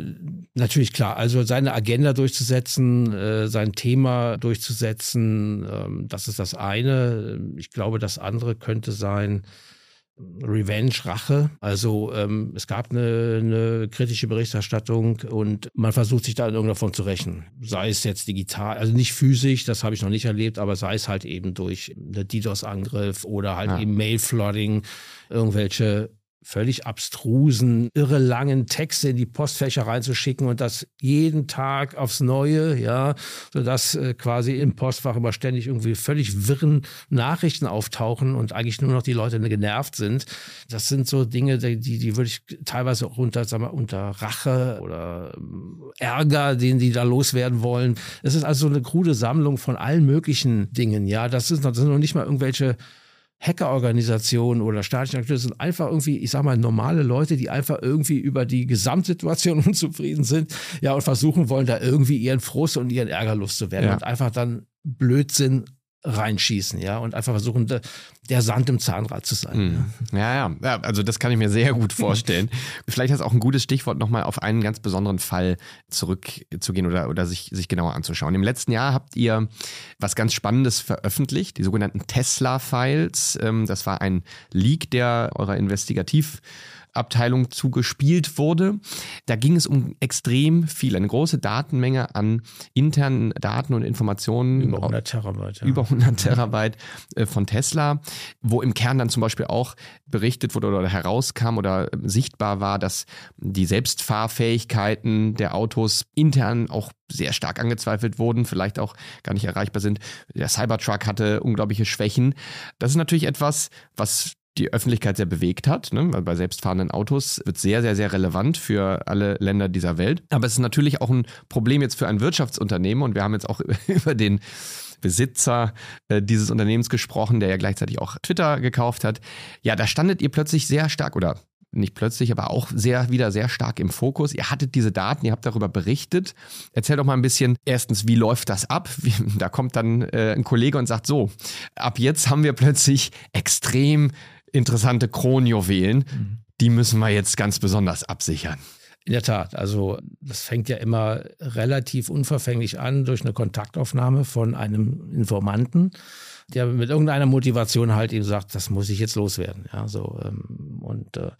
natürlich klar, also seine Agenda durchzusetzen, äh, sein Thema durchzusetzen, ähm, das ist das eine. Ich glaube, das andere könnte sein, Revenge, Rache. Also ähm, es gab eine, eine kritische Berichterstattung und man versucht sich da in irgendeiner Form zu rächen. Sei es jetzt digital, also nicht physisch, das habe ich noch nicht erlebt, aber sei es halt eben durch einen DDoS-Angriff oder halt ja. eben Mail-Flooding, irgendwelche völlig abstrusen, irre langen Texte in die Postfächer reinzuschicken und das jeden Tag aufs Neue, ja, sodass äh, quasi im Postfach immer ständig irgendwie völlig wirren Nachrichten auftauchen und eigentlich nur noch die Leute genervt sind. Das sind so Dinge, die, die würde ich teilweise auch unter, sag mal, unter Rache oder ähm, Ärger, den die da loswerden wollen. Es ist also eine krude Sammlung von allen möglichen Dingen, ja. Das, ist, das sind noch nicht mal irgendwelche Hackerorganisationen oder staatlichen Akteure sind einfach irgendwie, ich sag mal, normale Leute, die einfach irgendwie über die Gesamtsituation (laughs) unzufrieden sind, ja, und versuchen wollen, da irgendwie ihren Frust und ihren Ärger loszuwerden ja. und einfach dann Blödsinn reinschießen, ja, und einfach versuchen, der Sand im Zahnrad zu sein. Mhm. Ja. ja, ja, also das kann ich mir sehr gut vorstellen. (laughs) Vielleicht ist auch ein gutes Stichwort, nochmal auf einen ganz besonderen Fall zurückzugehen oder, oder sich, sich genauer anzuschauen. Im letzten Jahr habt ihr was ganz Spannendes veröffentlicht, die sogenannten Tesla-Files. Ähm, das war ein Leak der eurer Investigativ- Abteilung zugespielt wurde. Da ging es um extrem viel, eine große Datenmenge an internen Daten und Informationen. Über 100 Terabyte. Ja. Über 100 Terabyte äh, von Tesla, wo im Kern dann zum Beispiel auch berichtet wurde oder herauskam oder sichtbar war, dass die Selbstfahrfähigkeiten der Autos intern auch sehr stark angezweifelt wurden, vielleicht auch gar nicht erreichbar sind. Der Cybertruck hatte unglaubliche Schwächen. Das ist natürlich etwas, was die Öffentlichkeit sehr bewegt hat. Ne? Weil bei selbstfahrenden Autos wird sehr, sehr, sehr relevant für alle Länder dieser Welt. Aber es ist natürlich auch ein Problem jetzt für ein Wirtschaftsunternehmen und wir haben jetzt auch (laughs) über den Besitzer äh, dieses Unternehmens gesprochen, der ja gleichzeitig auch Twitter gekauft hat. Ja, da standet ihr plötzlich sehr stark oder nicht plötzlich, aber auch sehr wieder sehr stark im Fokus. Ihr hattet diese Daten, ihr habt darüber berichtet. Erzähl doch mal ein bisschen, erstens, wie läuft das ab? Wie, da kommt dann äh, ein Kollege und sagt, so, ab jetzt haben wir plötzlich extrem interessante Kronjuwelen. Mhm. Die müssen wir jetzt ganz besonders absichern. In der Tat, also das fängt ja immer relativ unverfänglich an durch eine Kontaktaufnahme von einem Informanten, der mit irgendeiner Motivation halt eben sagt, das muss ich jetzt loswerden. Ja, so ähm, und äh,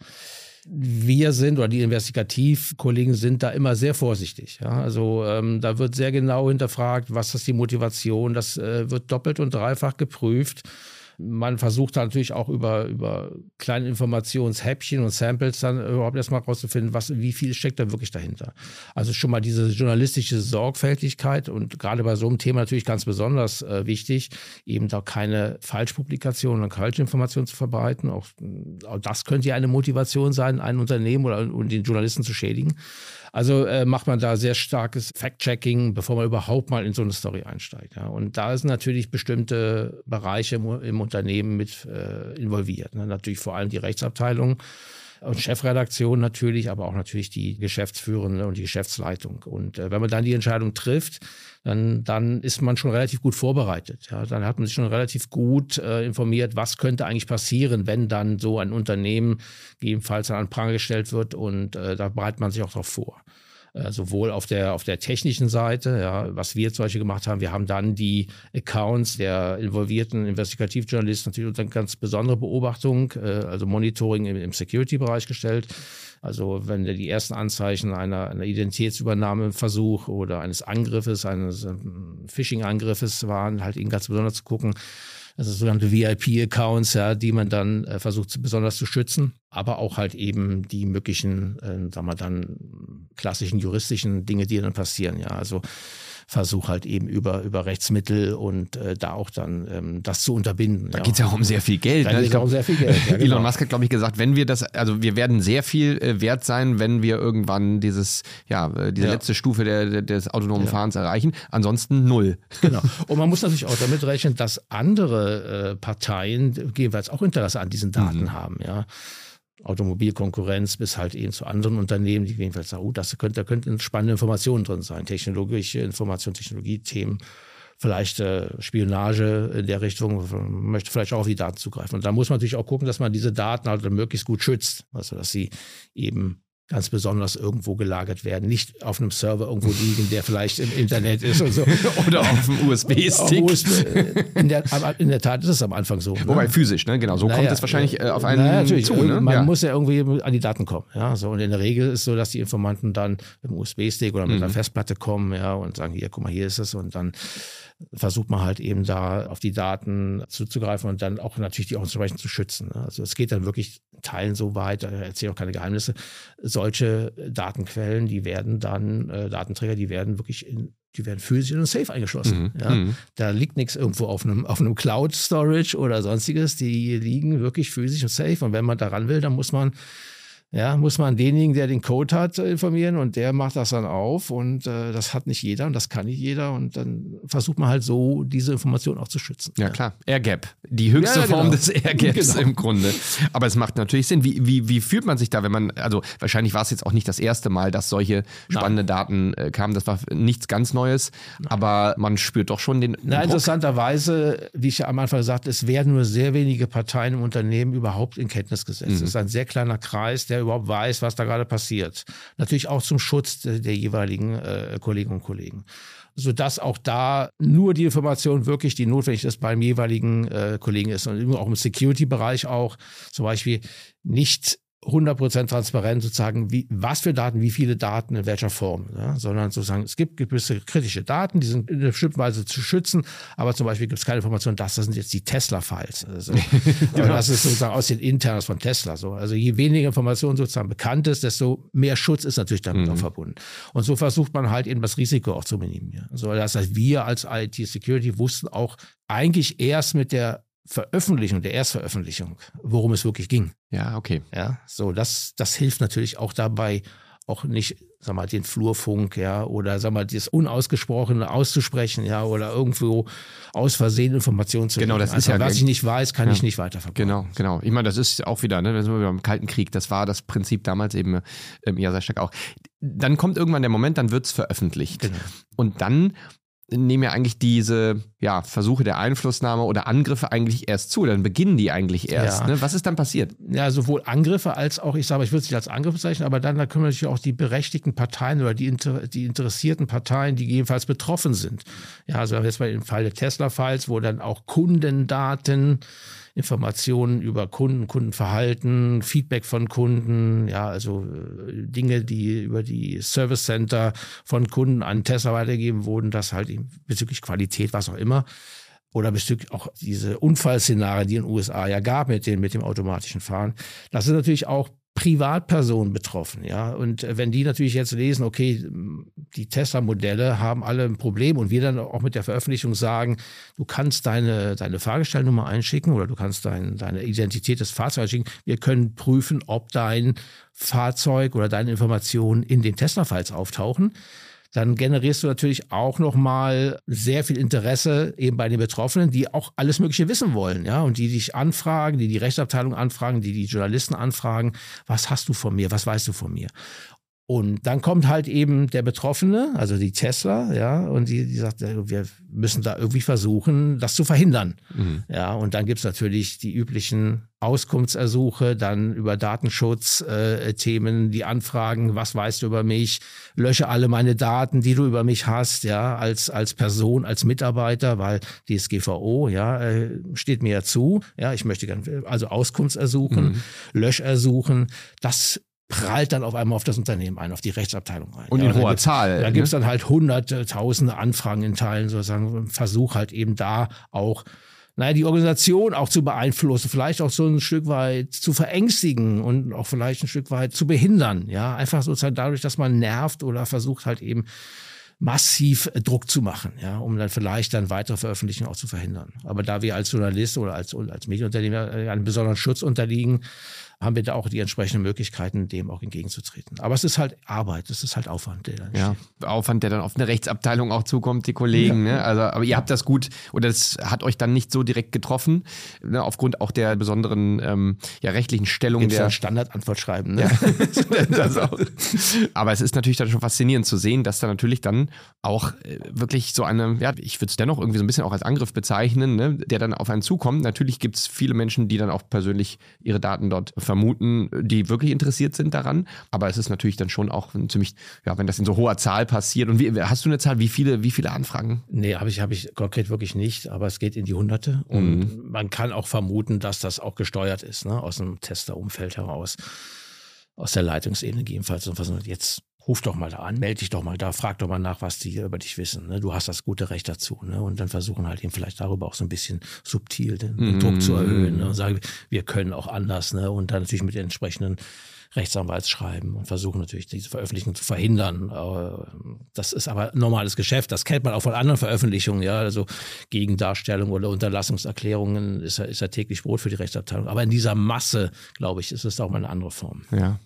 wir sind oder die Investigativkollegen sind da immer sehr vorsichtig. Ja? Also ähm, da wird sehr genau hinterfragt, was ist die Motivation. Das äh, wird doppelt und dreifach geprüft. Man versucht natürlich auch über, über kleine Informationshäppchen und Samples dann überhaupt erstmal rauszufinden, was, wie viel steckt da wirklich dahinter. Also schon mal diese journalistische Sorgfältigkeit und gerade bei so einem Thema natürlich ganz besonders äh, wichtig, eben da keine Falschpublikationen und Falschinformationen zu verbreiten. Auch, auch das könnte ja eine Motivation sein, ein Unternehmen oder den Journalisten zu schädigen. Also äh, macht man da sehr starkes Fact-Checking, bevor man überhaupt mal in so eine Story einsteigt. Ja. Und da sind natürlich bestimmte Bereiche im, im Unternehmen mit äh, involviert. Ne. Natürlich vor allem die Rechtsabteilung und Chefredaktion natürlich, aber auch natürlich die Geschäftsführende und die Geschäftsleitung. Und äh, wenn man dann die Entscheidung trifft, dann, dann ist man schon relativ gut vorbereitet. Ja, dann hat man sich schon relativ gut äh, informiert, was könnte eigentlich passieren, wenn dann so ein Unternehmen gegebenenfalls an Pranger gestellt wird und äh, da bereitet man sich auch darauf vor. Äh, sowohl auf der, auf der technischen Seite, ja, was wir zum Beispiel gemacht haben, wir haben dann die Accounts der involvierten Investigativjournalisten natürlich unter ganz besondere Beobachtung, äh, also Monitoring im, im Security-Bereich gestellt. Also wenn die ersten Anzeichen einer, einer Identitätsübernahmeversuch oder eines Angriffes, eines ähm, Phishing-Angriffes waren, halt eben ganz besonders zu gucken, also sogenannte VIP-Accounts, ja, die man dann äh, versucht besonders zu schützen, aber auch halt eben die möglichen, äh, sagen wir dann klassischen juristischen Dinge, die dann passieren, ja, also versuche halt eben über, über Rechtsmittel und äh, da auch dann ähm, das zu unterbinden. Da ja. geht es ja auch um sehr viel Geld. Da ne? geht es auch um sehr viel Geld. Ja, (laughs) genau. Elon Musk hat, glaube ich, gesagt, wenn wir das, also wir werden sehr viel äh, wert sein, wenn wir irgendwann dieses, ja, äh, diese ja. letzte Stufe der, der, des autonomen. Fahrens erreichen. Ansonsten null. (laughs) Genau. Und man muss natürlich auch damit rechnen, dass andere äh, Parteien jeweils auch Interesse an diesen Daten mhm. haben. Ja. Automobilkonkurrenz bis halt eben zu anderen Unternehmen, die jedenfalls sagen, oh, das könnte, da könnten spannende Informationen drin sein, technologische Informationen, Technologiethemen, vielleicht äh, Spionage in der Richtung, man möchte vielleicht auch auf die Daten zugreifen. Und da muss man natürlich auch gucken, dass man diese Daten halt möglichst gut schützt, also dass sie eben ganz besonders irgendwo gelagert werden. Nicht auf einem Server irgendwo liegen, der vielleicht im Internet ist und so. (laughs) Oder auf einem USB-Stick. USB, in, der, in der Tat ist es am Anfang so. Ne? Wobei physisch, ne? genau. So naja, kommt es wahrscheinlich äh, auf einen naja, natürlich. zu. Ne? Man ja. muss ja irgendwie an die Daten kommen. Ja? So, und in der Regel ist es so, dass die Informanten dann mit einem USB-Stick oder mit mhm. einer Festplatte kommen ja, und sagen, hier, guck mal, hier ist es. Und dann versucht man halt eben da auf die Daten zuzugreifen und dann auch natürlich die auch entsprechend zu schützen. Ne? Also es geht dann wirklich Teilen so weit, da erzähle ich auch keine Geheimnisse. Solche Datenquellen, die werden dann, äh, Datenträger, die werden wirklich in die werden physisch ein Safe eingeschlossen. Mhm. Ja. Mhm. Da liegt nichts irgendwo auf einem, auf einem Cloud-Storage oder sonstiges. Die liegen wirklich physisch im Safe. Und wenn man daran will, dann muss man ja, muss man denjenigen, der den Code hat, informieren und der macht das dann auf und äh, das hat nicht jeder und das kann nicht jeder und dann versucht man halt so, diese Information auch zu schützen. Ja, ja. klar. Airgap. Die höchste ja, genau. Form des Airgaps (laughs) genau. im Grunde. Aber es macht natürlich Sinn. Wie, wie, wie fühlt man sich da, wenn man, also wahrscheinlich war es jetzt auch nicht das erste Mal, dass solche spannende Nein. Daten äh, kamen. Das war nichts ganz Neues, Nein. aber man spürt doch schon den. Na, interessanterweise, wie ich ja am Anfang sagte, es werden nur sehr wenige Parteien im Unternehmen überhaupt in Kenntnis gesetzt. Mhm. Es ist ein sehr kleiner Kreis, der der überhaupt weiß, was da gerade passiert. Natürlich auch zum Schutz der, jeweiligen äh, Kolleginnen und Kollegen sodass auch da nur die Information wirklich, die notwendig ist, beim jeweiligen äh, Kollegen ist. Und auch im Security-Bereich auch zum Beispiel nicht 100% transparent sozusagen, wie, was für Daten, wie viele Daten, in welcher Form, ja? sondern sozusagen, es gibt gewisse kritische Daten, die sind in einer bestimmten Weise zu schützen, aber zum Beispiel gibt es keine Information, dass das sind jetzt die Tesla-Files. (laughs) Also, genau. Das ist sozusagen aus den Internas von Tesla so. Also je weniger Information sozusagen bekannt ist, desto mehr Schutz ist natürlich damit mhm. auch verbunden. Und so versucht man halt eben das Risiko auch zu minimieren. Also das heißt, wir als IT-Security wussten auch eigentlich erst mit der Veröffentlichung, der Erstveröffentlichung, worum es wirklich ging. Ja, okay. Ja, so, das, das hilft natürlich auch dabei, auch nicht, sag mal, den Flurfunk, ja, oder sag mal, das Unausgesprochene auszusprechen, ja, oder irgendwo aus Versehen Informationen zu Genau, das ist ja was ich nicht weiß, kann ja. ich nicht weiterverkaufen. Genau, genau. Ich meine, das ist auch wieder, ne, da sind wir wieder im Kalten Krieg. Das war das Prinzip damals eben ähm, ja sehr stark auch. Dann kommt irgendwann der Moment, dann wird es veröffentlicht. Genau. Und dann nehmen ja eigentlich diese ja, Versuche der Einflussnahme oder Angriffe eigentlich erst zu. Dann beginnen die eigentlich erst. Ja. Ne? Was ist dann passiert? Ja, sowohl Angriffe als auch, ich sage, ich würde es nicht als Angriff bezeichnen, aber dann da können wir natürlich auch die berechtigten Parteien oder die, inter, die interessierten Parteien, die jedenfalls betroffen sind. Ja, also jetzt mal im Fall der Tesla-Files, wo dann auch Kundendaten Informationen über Kunden, Kundenverhalten, Feedback von Kunden, ja, also äh, Dinge, die über die Service Center von Kunden an Tesla weitergegeben wurden, das halt bezüglich Qualität, was auch immer oder bezüglich auch diese Unfallszenarien, die in den USA ja gab mit, den, mit dem automatischen Fahren. Das ist natürlich auch Privatpersonen betroffen, ja. Und wenn die natürlich jetzt lesen, okay, die Tesla-Modelle haben alle ein Problem und wir dann auch mit der Veröffentlichung sagen, du kannst deine, deine Fahrgestellnummer einschicken oder du kannst dein, deine Identität des Fahrzeugs einschicken. Wir können prüfen, ob dein Fahrzeug oder deine Informationen in den Tesla-Files auftauchen dann generierst du natürlich auch nochmal sehr viel Interesse eben bei den Betroffenen, die auch alles Mögliche wissen wollen, ja, und die dich anfragen, die die Rechtsabteilung anfragen, die die Journalisten anfragen, was hast du von mir, was weißt du von mir? Und dann kommt halt eben der Betroffene, also die Tesla, ja, und die, die sagt, wir müssen da irgendwie versuchen, das zu verhindern. Mhm. Ja, und dann gibt's natürlich die üblichen Auskunftsersuche, dann über Datenschutzthemen, äh, die Anfragen, was weißt du über mich, lösche alle meine Daten, die du über mich hast, ja, als, als Person, als Mitarbeiter, weil DSGVO, ja, äh, steht mir ja zu, ja, ich möchte gerne, also Auskunftsersuchen, mhm. Löschersuchen, das prallt dann auf einmal auf das Unternehmen ein, auf die Rechtsabteilung ein. Und in hoher Zahl. Da ne? gibt es dann halt hunderte, tausende Anfragen in Teilen, sozusagen, Versuch halt eben da auch naja, die Organisation auch zu beeinflussen, vielleicht auch so ein Stück weit zu verängstigen und auch vielleicht ein Stück weit zu behindern. Ja, einfach sozusagen dadurch, dass man nervt oder versucht halt eben massiv Druck zu machen, ja, um dann vielleicht dann weitere Veröffentlichungen auch zu verhindern. Aber da wir als Journalist oder als, als Medienunternehmer einem besonderen Schutz unterliegen, haben wir da auch die entsprechenden Möglichkeiten, dem auch entgegenzutreten. Aber es ist halt Arbeit, es ist halt Aufwand, der dann Ja, steht. Aufwand, der dann auf eine Rechtsabteilung auch zukommt, die Kollegen. Ja. Ne? Also, aber ihr habt das gut, oder das hat euch dann nicht so direkt getroffen, ne? aufgrund auch der besonderen ähm, ja, rechtlichen Stellung Gibt's der Standardantwort schreiben. Ne? Ja. (laughs) aber es ist natürlich dann schon faszinierend zu sehen, dass da natürlich dann auch äh, wirklich so eine, ja, ich würde es dennoch irgendwie so ein bisschen auch als Angriff bezeichnen, ne? der dann auf einen zukommt. Natürlich gibt es viele Menschen, die dann auch persönlich ihre Daten dort vermuten, die wirklich interessiert sind daran. Aber es ist natürlich dann schon auch ziemlich, ja, wenn das in so hoher Zahl passiert. Und wie, hast du eine Zahl, wie viele, wie viele Anfragen? Nee, habe ich, habe ich konkret wirklich nicht, aber es geht in die Hunderte. Und mhm. man kann auch vermuten, dass das auch gesteuert ist, ne, aus dem Testerumfeld heraus aus der Leitungsebene gegebenenfalls und jetzt ruf doch mal da an, melde dich doch mal da, frag doch mal nach, was die über dich wissen. Ne? Du hast das gute Recht dazu. Ne? Und dann versuchen halt eben vielleicht darüber auch so ein bisschen subtil den, den Druck zu erhöhen. Ne? Und sagen, wir können auch anders. Ne? Und dann natürlich mit den entsprechenden Rechtsanwaltsschreiben und versuchen natürlich diese Veröffentlichung zu verhindern. Das ist aber normales Geschäft. Das kennt man auch von anderen Veröffentlichungen. Ja, also Gegendarstellung oder Unterlassungserklärungen ist ja, ist ja täglich Brot für die Rechtsabteilung. Aber in dieser Masse, glaube ich, ist es auch mal eine andere Form. Ja.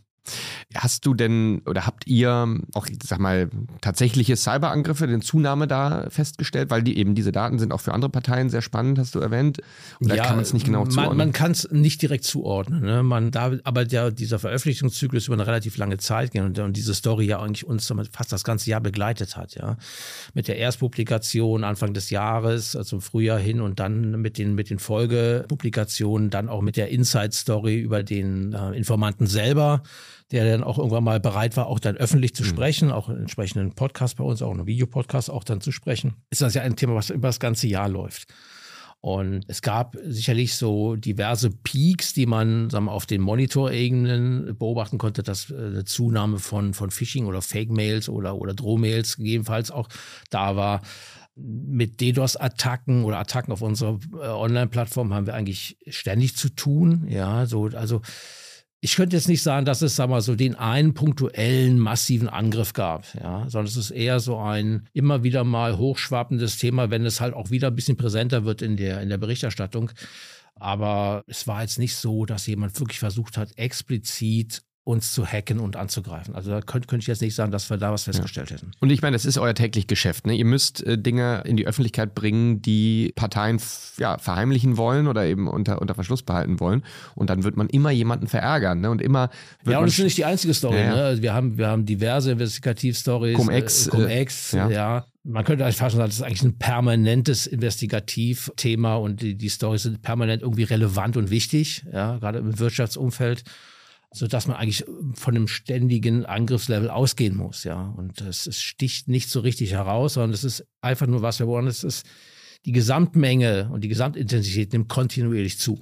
Hast du denn oder habt ihr auch, ich sag mal, tatsächliche Cyberangriffe, den Zunahme da festgestellt? Weil die eben diese Daten sind auch für andere Parteien sehr spannend, hast du erwähnt. Und da ja, kann man es nicht genau zuordnen. Man, man kann es nicht direkt zuordnen. Ne? Man da, aber der, dieser Veröffentlichungszyklus über eine relativ lange Zeit gehen und, und diese Story ja eigentlich uns fast das ganze Jahr begleitet hat, ja. Mit der Erstpublikation Anfang des Jahres, also im Frühjahr hin und dann mit den, mit den Folgepublikationen, dann auch mit der Inside-Story über den äh, Informanten selber der dann auch irgendwann mal bereit war, auch dann öffentlich zu mhm. sprechen, auch einen entsprechenden Podcast bei uns, auch einen Videopodcast auch dann zu sprechen, ist das ja ein Thema, was über das ganze Jahr läuft. Und es gab sicherlich so diverse Peaks, die man sagen wir, auf den Monitorebenen beobachten konnte, dass äh, eine Zunahme von, von Phishing oder Fake-Mails oder, oder Drohmails gegebenenfalls auch da war. Mit DDoS-Attacken oder Attacken auf unserer äh, Online-Plattform haben wir eigentlich ständig zu tun. Ja, so, also ich könnte jetzt nicht sagen, dass es, sag mal, so den einen punktuellen massiven Angriff gab, ja, sondern es ist eher so ein immer wieder mal hochschwappendes Thema, wenn es halt auch wieder ein bisschen präsenter wird in der, in der Berichterstattung. Aber es war jetzt nicht so, dass jemand wirklich versucht hat, explizit uns zu hacken und anzugreifen. Also da könnte, könnte ich jetzt nicht sagen, dass wir da was festgestellt ja. hätten. Und ich meine, das ist euer täglich Geschäft. Ne? Ihr müsst äh, Dinge in die Öffentlichkeit bringen, die Parteien ja, verheimlichen wollen oder eben unter, unter Verschluss behalten wollen. Und dann wird man immer jemanden verärgern. Ne? Und immer ja, und das ist nicht die einzige Story. Ja, ne? Also wir, haben, wir haben diverse Investigativstories. Cum-Ex. Äh, Cum-Ex, ja. ja. Man könnte eigentlich fast sagen, das ist eigentlich ein permanentes Investigativthema und die, die Storys sind permanent irgendwie relevant und wichtig, ja, gerade im Wirtschaftsumfeld so dass man eigentlich von einem ständigen Angriffslevel ausgehen muss, ja. Und es, es sticht nicht so richtig heraus, sondern es ist einfach nur was wir wollen. Es ist die Gesamtmenge und die Gesamtintensität nimmt kontinuierlich zu.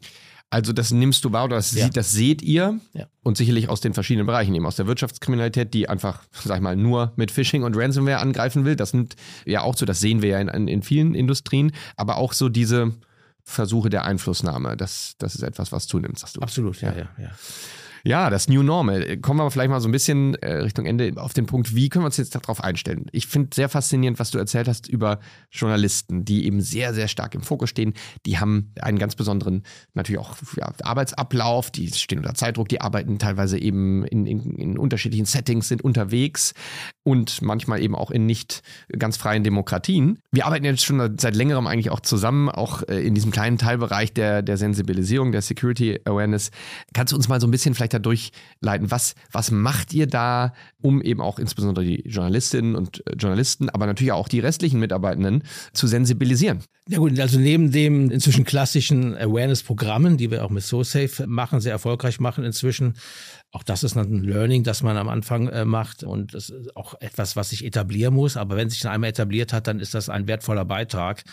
Also das nimmst du wahr oder das, ja. sieht, das seht ihr ja. und sicherlich aus den verschiedenen Bereichen, eben aus der Wirtschaftskriminalität, die einfach, sag ich mal, nur mit Phishing und Ransomware angreifen will. Das nimmt ja auch so, das sehen wir ja in, in vielen Industrien, aber auch so diese Versuche der Einflussnahme. Das, das ist etwas, was zunimmt, sagst du. Absolut, ja, ja, ja. Ja, das New Normal. Kommen wir vielleicht mal so ein bisschen äh, Richtung Ende auf den Punkt, wie können wir uns jetzt darauf einstellen? Ich finde sehr faszinierend, was du erzählt hast über Journalisten, die eben sehr, sehr stark im Fokus stehen. Die haben einen ganz besonderen, natürlich auch ja, Arbeitsablauf, die stehen unter Zeitdruck, die arbeiten teilweise eben in, in, in unterschiedlichen Settings, sind unterwegs und manchmal eben auch in nicht ganz freien Demokratien. Wir arbeiten jetzt schon seit längerem eigentlich auch zusammen, auch äh, in diesem kleinen Teilbereich der, der Sensibilisierung, der Security Awareness. Kannst du uns mal so ein bisschen vielleicht da durchleiten? Was, was macht ihr da, um eben auch insbesondere die Journalistinnen und äh, Journalisten, aber natürlich auch die restlichen Mitarbeitenden zu sensibilisieren? Ja gut, also neben dem inzwischen klassischen Awareness-Programmen, die wir auch mit SoSafe machen, sehr erfolgreich machen inzwischen, auch das ist ein Learning, das man am Anfang äh, macht und das ist auch etwas, was sich etablieren muss. Aber wenn sich dann einmal etabliert hat, dann ist das ein wertvoller Beitrag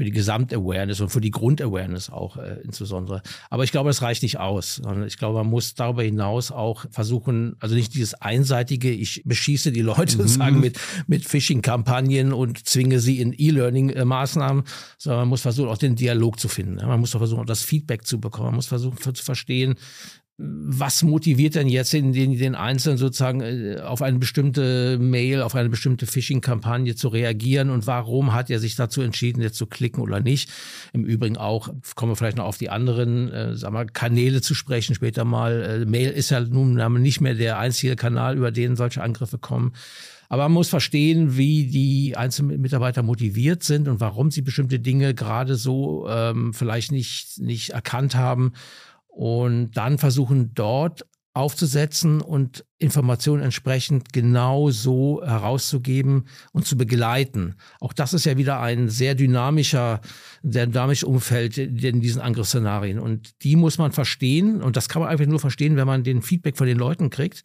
für die Gesamtawareness und für die Grundawareness auch äh, insbesondere. Aber ich glaube, das reicht nicht aus. Sondern ich glaube, man muss darüber hinaus auch versuchen, also nicht dieses einseitige, ich beschieße die Leute mhm. sozusagen mit, mit Phishing-Kampagnen und zwinge sie in E-Learning-Maßnahmen, sondern man muss versuchen, auch den Dialog zu finden. Man muss auch versuchen, das Feedback zu bekommen. Man muss versuchen zu verstehen, was motiviert denn jetzt den, den, den Einzelnen sozusagen äh, auf eine bestimmte Mail, auf eine bestimmte Phishing-Kampagne zu reagieren und warum hat er sich dazu entschieden, jetzt zu klicken oder nicht? Im Übrigen auch, kommen wir vielleicht noch auf die anderen äh, sagen wir, Kanäle zu sprechen später mal. Äh, Mail ist ja nun nicht mehr der einzige Kanal, über den solche Angriffe kommen. Aber man muss verstehen, wie die einzelnen Mitarbeiter motiviert sind und warum sie bestimmte Dinge gerade so ähm, vielleicht nicht, nicht erkannt haben und dann versuchen dort aufzusetzen und Informationen entsprechend genau so herauszugeben und zu begleiten. Auch das ist ja wieder ein sehr dynamischer, sehr dynamisches Umfeld in diesen Angriffsszenarien. Und die muss man verstehen. Und das kann man einfach nur verstehen, wenn man den Feedback von den Leuten kriegt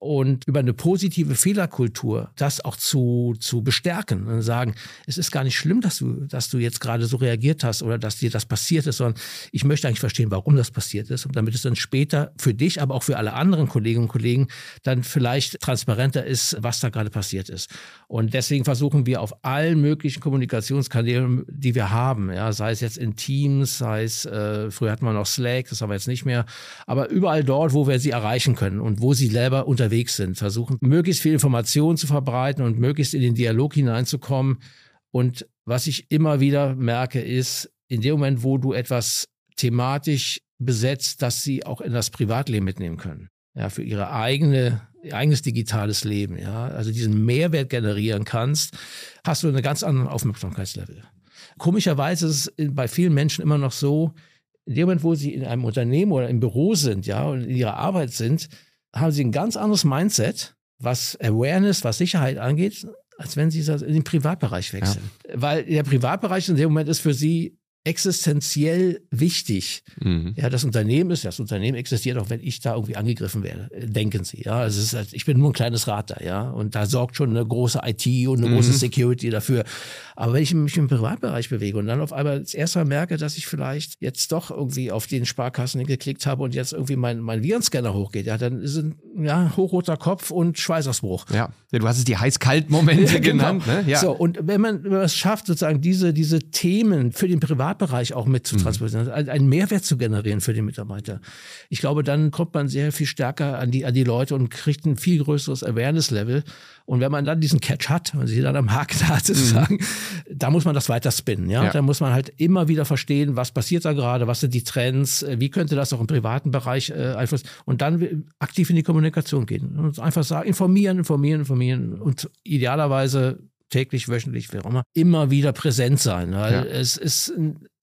und über eine positive Fehlerkultur das auch zu, zu bestärken und sagen, es ist gar nicht schlimm, dass du, dass du jetzt gerade so reagiert hast oder dass dir das passiert ist, sondern ich möchte eigentlich verstehen, warum das passiert ist und damit es dann später für dich, aber auch für alle anderen Kolleginnen und Kollegen dann vielleicht transparenter ist, was da gerade passiert ist. Und deswegen versuchen wir auf allen möglichen Kommunikationskanälen, die wir haben, ja, sei es jetzt in Teams, sei es, äh, früher hatten wir noch Slack, das haben wir jetzt nicht mehr, aber überall dort, wo wir sie erreichen können und wo sie selber unter unterwegs sind, versuchen möglichst viel Information zu verbreiten und möglichst in den Dialog hineinzukommen. Und was ich immer wieder merke, ist, in dem Moment, wo du etwas thematisch besetzt, dass sie auch in das Privatleben mitnehmen können. Ja, für ihre eigene, ihr eigenes digitales Leben, ja. Also diesen Mehrwert generieren kannst, hast du einen ganz anderen Aufmerksamkeitslevel. Komischerweise ist es bei vielen Menschen immer noch so, in dem Moment, wo sie in einem Unternehmen oder im Büro sind, ja, und in ihrer Arbeit sind, haben sie ein ganz anderes Mindset, was Awareness, was Sicherheit angeht, als wenn sie in den Privatbereich wechseln. Ja. Weil der Privatbereich in dem Moment ist für sie existenziell wichtig. Mhm. Ja, das Unternehmen ist, das Unternehmen existiert auch, wenn ich da irgendwie angegriffen werde, denken Sie. Ja, also es ist halt, ich bin nur ein kleines Rad da, ja, und da sorgt schon eine große IT und eine mhm. große Security dafür. Aber wenn ich mich im Privatbereich bewege und dann auf einmal das erste Mal merke, dass ich vielleicht jetzt doch irgendwie auf den Sparkassen geklickt habe und jetzt irgendwie mein, mein Virenscanner hochgeht, ja, dann ist ein ja, hochroter Kopf und Schweißausbruch. Ja, du hast es die heiß-kalt-Momente (laughs) genau. genannt. Ne? Ja. So, und wenn man, wenn man es schafft, sozusagen diese, diese Themen für den Privat Privatbereich auch mit zu mhm. transportieren, einen Mehrwert zu generieren für den Mitarbeiter. Ich glaube, dann kommt man sehr viel stärker an die, an die Leute und kriegt ein viel größeres Awareness-Level. Und wenn man dann diesen Catch hat, wenn sie dann am Haken hat, (laughs) sozusagen, mhm. da muss man das weiter spinnen. Ja? ja? Da muss man halt immer wieder verstehen, was passiert da gerade, was sind die Trends, äh, wie könnte das auch im privaten Bereich äh, einflussen und dann aktiv in die Kommunikation gehen und einfach sagen, informieren, informieren, informieren und idealerweise täglich, wöchentlich, wie auch immer, immer wieder präsent sein. Weil ja. es ist,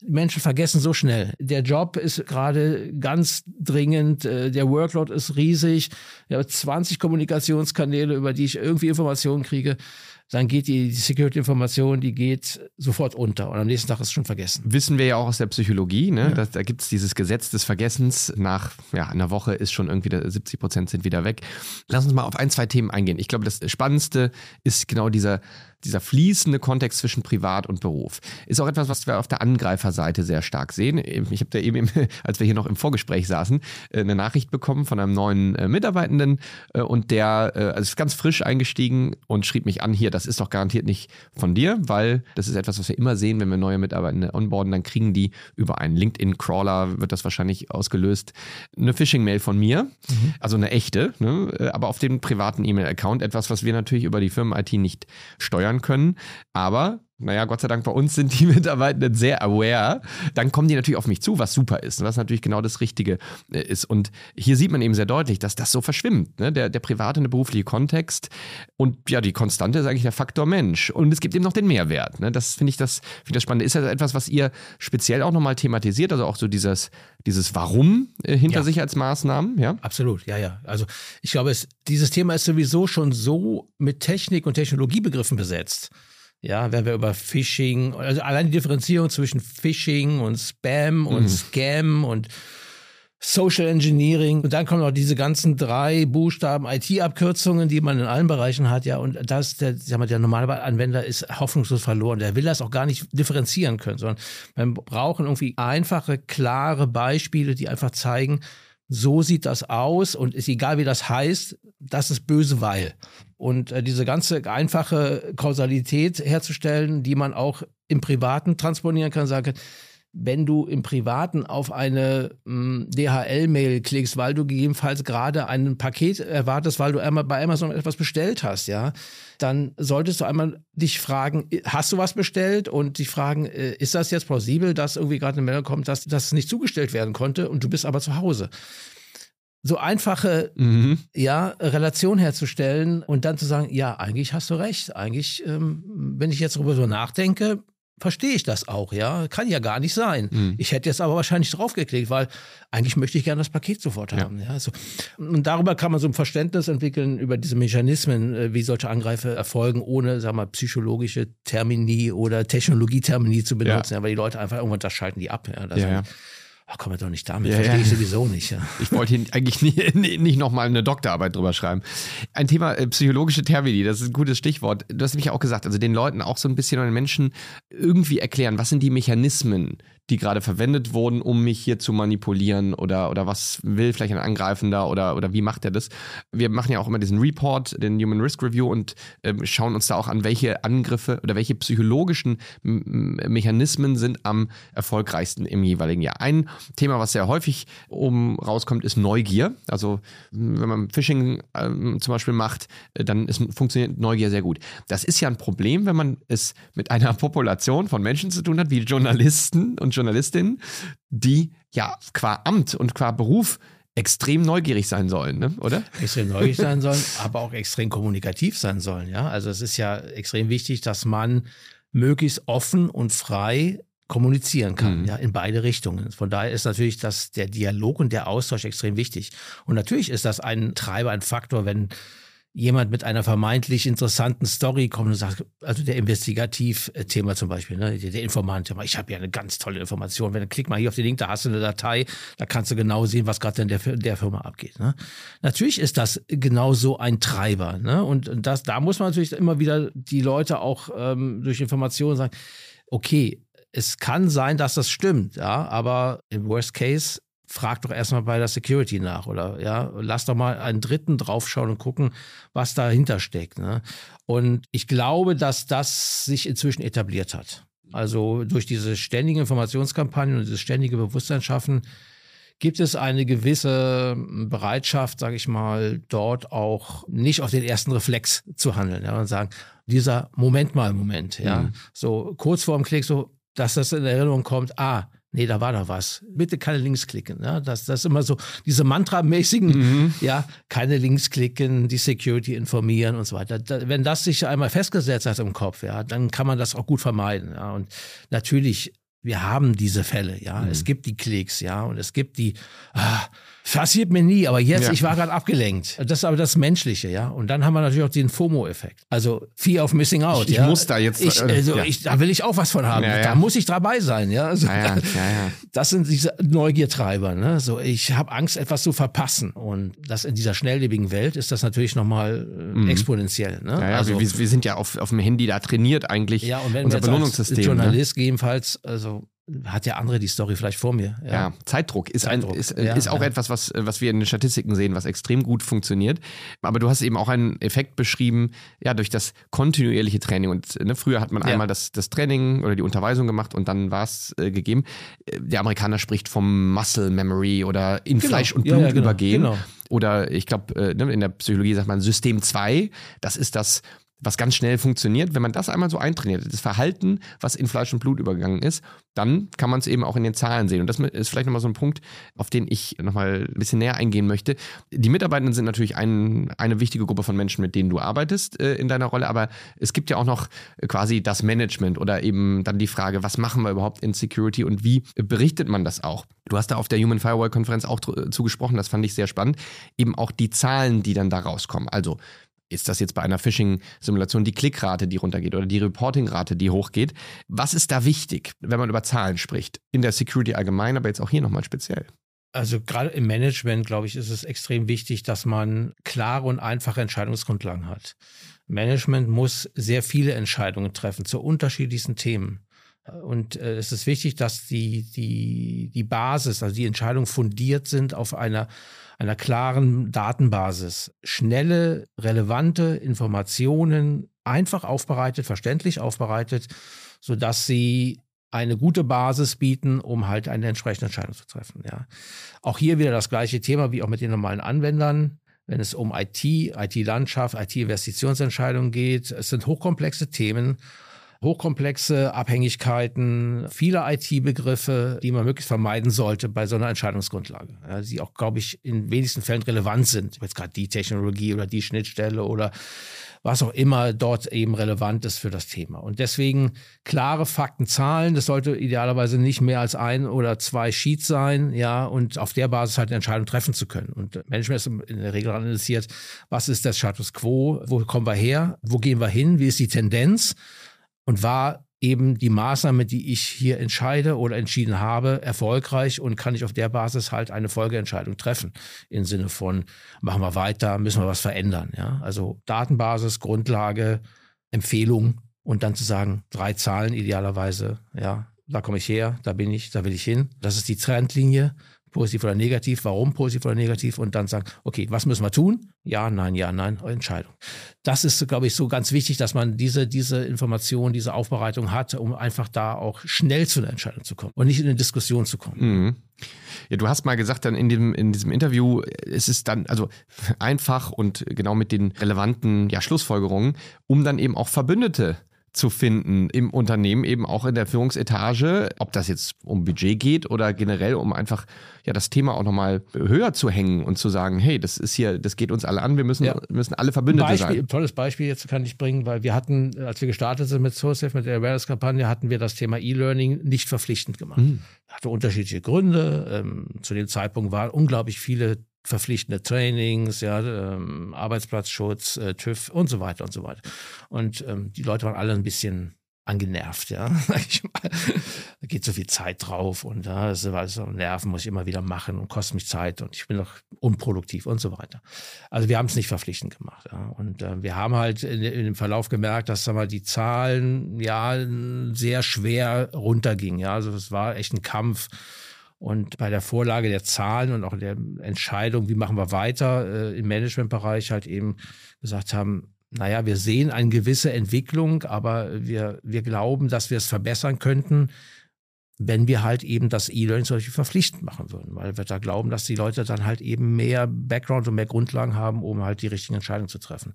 Menschen vergessen so schnell. Der Job ist gerade ganz dringend, äh, der Workload ist riesig, ich habe 20 Kommunikationskanäle, über die ich irgendwie Informationen kriege dann geht die, die Security-Information, die geht sofort unter und am nächsten Tag ist es schon vergessen. Wissen wir ja auch aus der Psychologie, ne? Ja. Da, da gibt es dieses Gesetz des Vergessens. Nach ja, einer Woche ist schon irgendwie 70 Prozent sind wieder weg. Lass uns mal auf ein, zwei Themen eingehen. Ich glaube, das Spannendste ist genau dieser dieser fließende Kontext zwischen Privat und Beruf ist auch etwas, was wir auf der Angreiferseite sehr stark sehen. Ich habe da eben, (laughs) als wir hier noch im Vorgespräch saßen, äh, eine Nachricht bekommen von einem neuen äh, Mitarbeitenden äh, und der also ist ganz frisch eingestiegen und schrieb mich an, hier, das ist doch garantiert nicht von dir, weil das ist etwas, was wir immer sehen, wenn wir neue Mitarbeitende onboarden, dann kriegen die über einen LinkedIn-Crawler, wird das wahrscheinlich ausgelöst, eine Phishing-Mail von mir, mhm. also eine echte, ne? aber auf dem privaten E-Mail-Account, etwas, was wir natürlich über die Firmen-IT nicht steuern steuern können. Aber naja, Gott sei Dank bei uns sind die (laughs) Mitarbeitenden sehr aware, dann kommen die natürlich auf mich zu, was super ist, was natürlich genau das Richtige äh, ist. Und hier sieht man eben sehr deutlich, dass das so verschwimmt, ne? der, der private und der berufliche Kontext. Und ja, die Konstante ist eigentlich der Faktor Mensch. Und es gibt eben noch den Mehrwert. Ne? Das finde ich das, find das spannend. Ist das etwas, was ihr speziell auch nochmal thematisiert, also auch so dieses, dieses Warum äh, hinter ja. Sicherheitsmaßnahmen? Ja, absolut, ja, ja. Also ich glaube, es, dieses Thema ist sowieso schon so mit Technik und Technologiebegriffen besetzt. Ja, wenn wir über Phishing, also allein die Differenzierung zwischen Phishing und Spam und mhm. Scam und Social Engineering. Und dann kommen noch diese ganzen drei Buchstaben IT-Abkürzungen, die man in allen Bereichen hat. Ja, und das, der, sag mal, der normale Anwender ist hoffnungslos verloren. Der will das auch gar nicht differenzieren können, sondern wir brauchen irgendwie einfache, klare Beispiele, die einfach zeigen, so sieht das aus und ist egal, wie das heißt, das ist böse, weil. Und äh, diese ganze einfache Kausalität herzustellen, die man auch im Privaten transponieren kann, sagen, wenn du im Privaten auf eine hm, DHL-Mail klickst, weil du gegebenenfalls gerade ein Paket erwartest, weil du einmal bei Amazon etwas bestellt hast, ja, dann solltest du einmal dich fragen, hast du was bestellt? Und dich fragen, äh, ist das jetzt plausibel, dass irgendwie gerade eine Meldung kommt, dass das nicht zugestellt werden konnte und du bist aber zu Hause? So einfache mhm. ja, Relation herzustellen und dann zu sagen, ja, eigentlich hast du recht. Eigentlich, ähm, wenn ich jetzt darüber so nachdenke, verstehe ich das auch, ja. Kann ja gar nicht sein. Mhm. Ich hätte jetzt aber wahrscheinlich draufgeklickt, weil eigentlich möchte ich gerne das Paket sofort haben. Ja. ja so. Und darüber kann man so ein Verständnis entwickeln über diese Mechanismen, äh, wie solche Angreife erfolgen, ohne, sag mal, psychologische Termini oder Technologietermini zu benutzen, ja. ja weil die Leute einfach irgendwann das schalten die ab. Ja, ja, ja. Ach, komm doch nicht damit, ja, verstehe ja. ich sowieso nicht. Ja. Ich wollte hier eigentlich nie, (laughs) nicht nochmal eine Doktorarbeit drüber schreiben. Ein Thema äh, psychologische Termini, das ist ein gutes Stichwort. Du hast ja auch gesagt, also den Leuten auch so ein bisschen den Menschen irgendwie erklären, was sind die Mechanismen, die gerade verwendet wurden, um mich hier zu manipulieren oder, oder was will vielleicht ein Angreifender oder, oder wie macht er das? Wir machen ja auch immer diesen Report, den Human Risk Review und äh, schauen uns da auch an, welche Angriffe oder welche psychologischen Mechanismen sind am erfolgreichsten im jeweiligen Jahr. Ein Thema, was sehr häufig oben rauskommt, ist Neugier. Also wenn man Phishing äh, zum Beispiel macht, dann ist, funktioniert Neugier sehr gut. Das ist ja ein Problem, wenn man es mit einer Population von Menschen zu tun hat, wie Journalisten und Journalistinnen, die ja qua Amt und qua Beruf extrem neugierig sein sollen, ne? oder? Extrem neugierig sein sollen, aber auch extrem kommunikativ sein sollen, ja. Also es ist ja extrem wichtig, dass man möglichst offen und frei kommunizieren kann, mhm. ja, in beide Richtungen. Von daher ist natürlich das, der Dialog und der Austausch extrem wichtig. Und natürlich ist das ein Treiber, ein Faktor, wenn jemand mit einer vermeintlich interessanten Story kommt und sagt, also der Investigativ-Thema zum Beispiel, ne, der Informant, ich habe ja eine ganz tolle Information, wenn du klick mal hier auf den Link, da hast du eine Datei, da kannst du genau sehen, was gerade in der, der Firma abgeht. Ne? Natürlich ist das genau so ein Treiber. Ne? Und das, da muss man natürlich immer wieder die Leute auch ähm, durch Informationen sagen, okay, es kann sein, dass das stimmt, ja, aber im Worst Case frag doch erstmal bei der Security nach oder ja, lass doch mal einen Dritten draufschauen und gucken, was dahinter steckt. Ne? Und ich glaube, dass das sich inzwischen etabliert hat. Also durch diese ständigen Informationskampagnen und dieses ständige Bewusstsein schaffen, gibt es eine gewisse Bereitschaft, sage ich mal, dort auch nicht auf den ersten Reflex zu handeln ja, und sagen, dieser Moment mal Moment, ja, mhm. so kurz vor dem Klick, so, dass das in Erinnerung kommt, ah, nee, da war da was. Bitte keine Links klicken. Ja? Das, das ist immer so, diese Mantra-mäßigen, mhm. ja, keine Links klicken, die Security informieren und so weiter. Da, wenn das sich einmal festgesetzt hat im Kopf, ja, dann kann man das auch gut vermeiden. Ja? Und natürlich wir haben diese Fälle, ja. Mhm. Es gibt die Klicks, ja, und es gibt die, ah, passiert mir nie, aber jetzt, ja. ich war gerade abgelenkt. Das ist aber das Menschliche, ja. Und dann haben wir natürlich auch den FOMO-Effekt. Also Fear of Missing Out. Ich, ja? muss da jetzt. Ich, also, ja. ich, da will ich auch was von haben. Da muss ich dabei sein, ja. Also, das sind diese Neugiertreiber, ne. So, ich habe Angst, etwas zu verpassen. Und das in dieser schnelllebigen Welt ist das natürlich nochmal äh, mhm. exponentiell. Ne? Ja, also, wir, wir, sind ja auf, auf dem Handy da trainiert eigentlich. Ja, und wenn unser Belohnungssystem. Als ne? Journalist ne? gegebenenfalls, also hat ja andere die Story vielleicht vor mir. Ja, ja Zeitdruck ist, Zeitdruck. Ein, ist, ja, ist auch ja. etwas, was, was wir in den Statistiken sehen, was extrem gut funktioniert. Aber du hast eben auch einen Effekt beschrieben, ja, durch das kontinuierliche Training. Und ne, früher hat man einmal das, das Training oder die Unterweisung gemacht und dann war es äh, gegeben. Äh, der Amerikaner spricht vom Muscle Memory oder in genau. Fleisch und Blut genau. übergehen. Genau. Oder ich glaube, äh, ne, in der Psychologie sagt man System 2. Das ist das was ganz schnell funktioniert, wenn man das einmal so eintrainiert, das Verhalten, was in Fleisch und Blut übergegangen ist, dann kann man es eben auch in den Zahlen sehen. Und das ist vielleicht nochmal so ein Punkt, auf den ich nochmal ein bisschen näher eingehen möchte. Die Mitarbeitenden sind natürlich ein, eine wichtige Gruppe von Menschen, mit denen du arbeitest äh, in deiner Rolle, aber es gibt ja auch noch quasi das Management oder eben dann die Frage, was machen wir überhaupt in Security und wie berichtet man das auch? Du hast da auf der Human Firewall Konferenz auch zugesprochen, das fand ich sehr spannend. Eben auch die Zahlen, die dann da rauskommen. Also ist das jetzt bei einer Phishing-Simulation die Klickrate, die runtergeht oder die Reporting-Rate, die hochgeht? Was ist da wichtig, wenn man über Zahlen spricht? In der Security allgemein, aber jetzt auch hier nochmal speziell. Also gerade im Management, glaube ich, ist es extrem wichtig, dass man klare und einfache Entscheidungsgrundlagen hat. Management muss sehr viele Entscheidungen treffen zu unterschiedlichsten Themen. Und äh, es ist wichtig, dass die, die, die Basis, also die Entscheidungen fundiert sind auf einer einer klaren Datenbasis schnelle, relevante Informationen einfach aufbereitet, verständlich aufbereitet, sodass sie eine gute Basis bieten, um halt eine entsprechende Entscheidung zu treffen. Ja. Auch hier wieder das gleiche Thema wie auch mit den normalen Anwendern. Wenn es um IT, IT-Landschaft, IT-Investitionsentscheidungen geht, es sind hochkomplexe Themen hochkomplexe Abhängigkeiten, viele IT-Begriffe, die man möglichst vermeiden sollte bei so einer Entscheidungsgrundlage, ja, die auch, glaube ich, in wenigsten Fällen relevant sind. Jetzt gerade die Technologie oder die Schnittstelle oder was auch immer dort eben relevant ist für das Thema. Und deswegen klare Fakten, Zahlen, das sollte idealerweise nicht mehr als ein oder zwei Sheets sein, ja, und auf der Basis halt eine Entscheidung treffen zu können. Und Management ist in der Regel analysiert, was ist der Status quo, wo kommen wir her, wo gehen wir hin, wie ist die Tendenz und war eben die Maßnahme, die ich hier entscheide oder entschieden habe, erfolgreich und kann ich auf der Basis halt eine Folgeentscheidung treffen. Im Sinne von, machen wir weiter, müssen wir was verändern. Ja? Also Datenbasis, Grundlage, Empfehlung und dann zu sagen, drei Zahlen idealerweise, ja, da komme ich her, da bin ich, da will ich hin. Das ist die Trendlinie positiv oder negativ, warum positiv oder negativ und dann sagen, okay, was müssen wir tun? Ja, nein, ja, nein, Entscheidung. Das ist, glaube ich, so ganz wichtig, dass man diese, diese Information, diese Aufbereitung hat, um einfach da auch schnell zu einer Entscheidung zu kommen und nicht in eine Diskussion zu kommen. Mhm. Ja, du hast mal gesagt, dann in, dem, in diesem Interview, es ist dann also einfach und genau mit den relevanten ja, Schlussfolgerungen, um dann eben auch Verbündete zu finden im Unternehmen, eben auch in der Führungsetage, ob das jetzt um Budget geht oder generell um einfach ja das Thema auch nochmal höher zu hängen und zu sagen, hey, das ist hier, das geht uns alle an, wir müssen, ja. müssen alle Verbündete Beispiel, sein. Ein tolles Beispiel jetzt kann ich bringen, weil wir hatten, als wir gestartet sind mit SourceSafe, mit der Awareness-Kampagne, hatten wir das Thema E-Learning nicht verpflichtend gemacht. Mhm. Hatte unterschiedliche Gründe. Ähm, zu dem Zeitpunkt waren unglaublich viele verpflichtende Trainings, ja, ähm, Arbeitsplatzschutz, äh, TÜV und so weiter und so weiter. Und ähm, die Leute waren alle ein bisschen angenervt, ja. (laughs) da geht so viel Zeit drauf und ja, ist so Nerven muss ich immer wieder machen und kostet mich Zeit und ich bin doch unproduktiv und so weiter. Also wir haben es nicht verpflichtend gemacht. Ja. Und äh, wir haben halt in, in, dem Verlauf gemerkt, dass sag mal, die Zahlen ja sehr schwer runtergingen. Ja. Also es war echt ein Kampf und bei der Vorlage der Zahlen und auch der Entscheidung, wie machen wir weiter äh, im Managementbereich, halt eben gesagt haben, naja, wir sehen eine gewisse Entwicklung, aber wir, wir glauben, dass wir es verbessern könnten, wenn wir halt eben das E-Learning solche verpflichtend machen würden, weil wir da glauben, dass die Leute dann halt eben mehr Background und mehr Grundlagen haben, um halt die richtigen Entscheidungen zu treffen.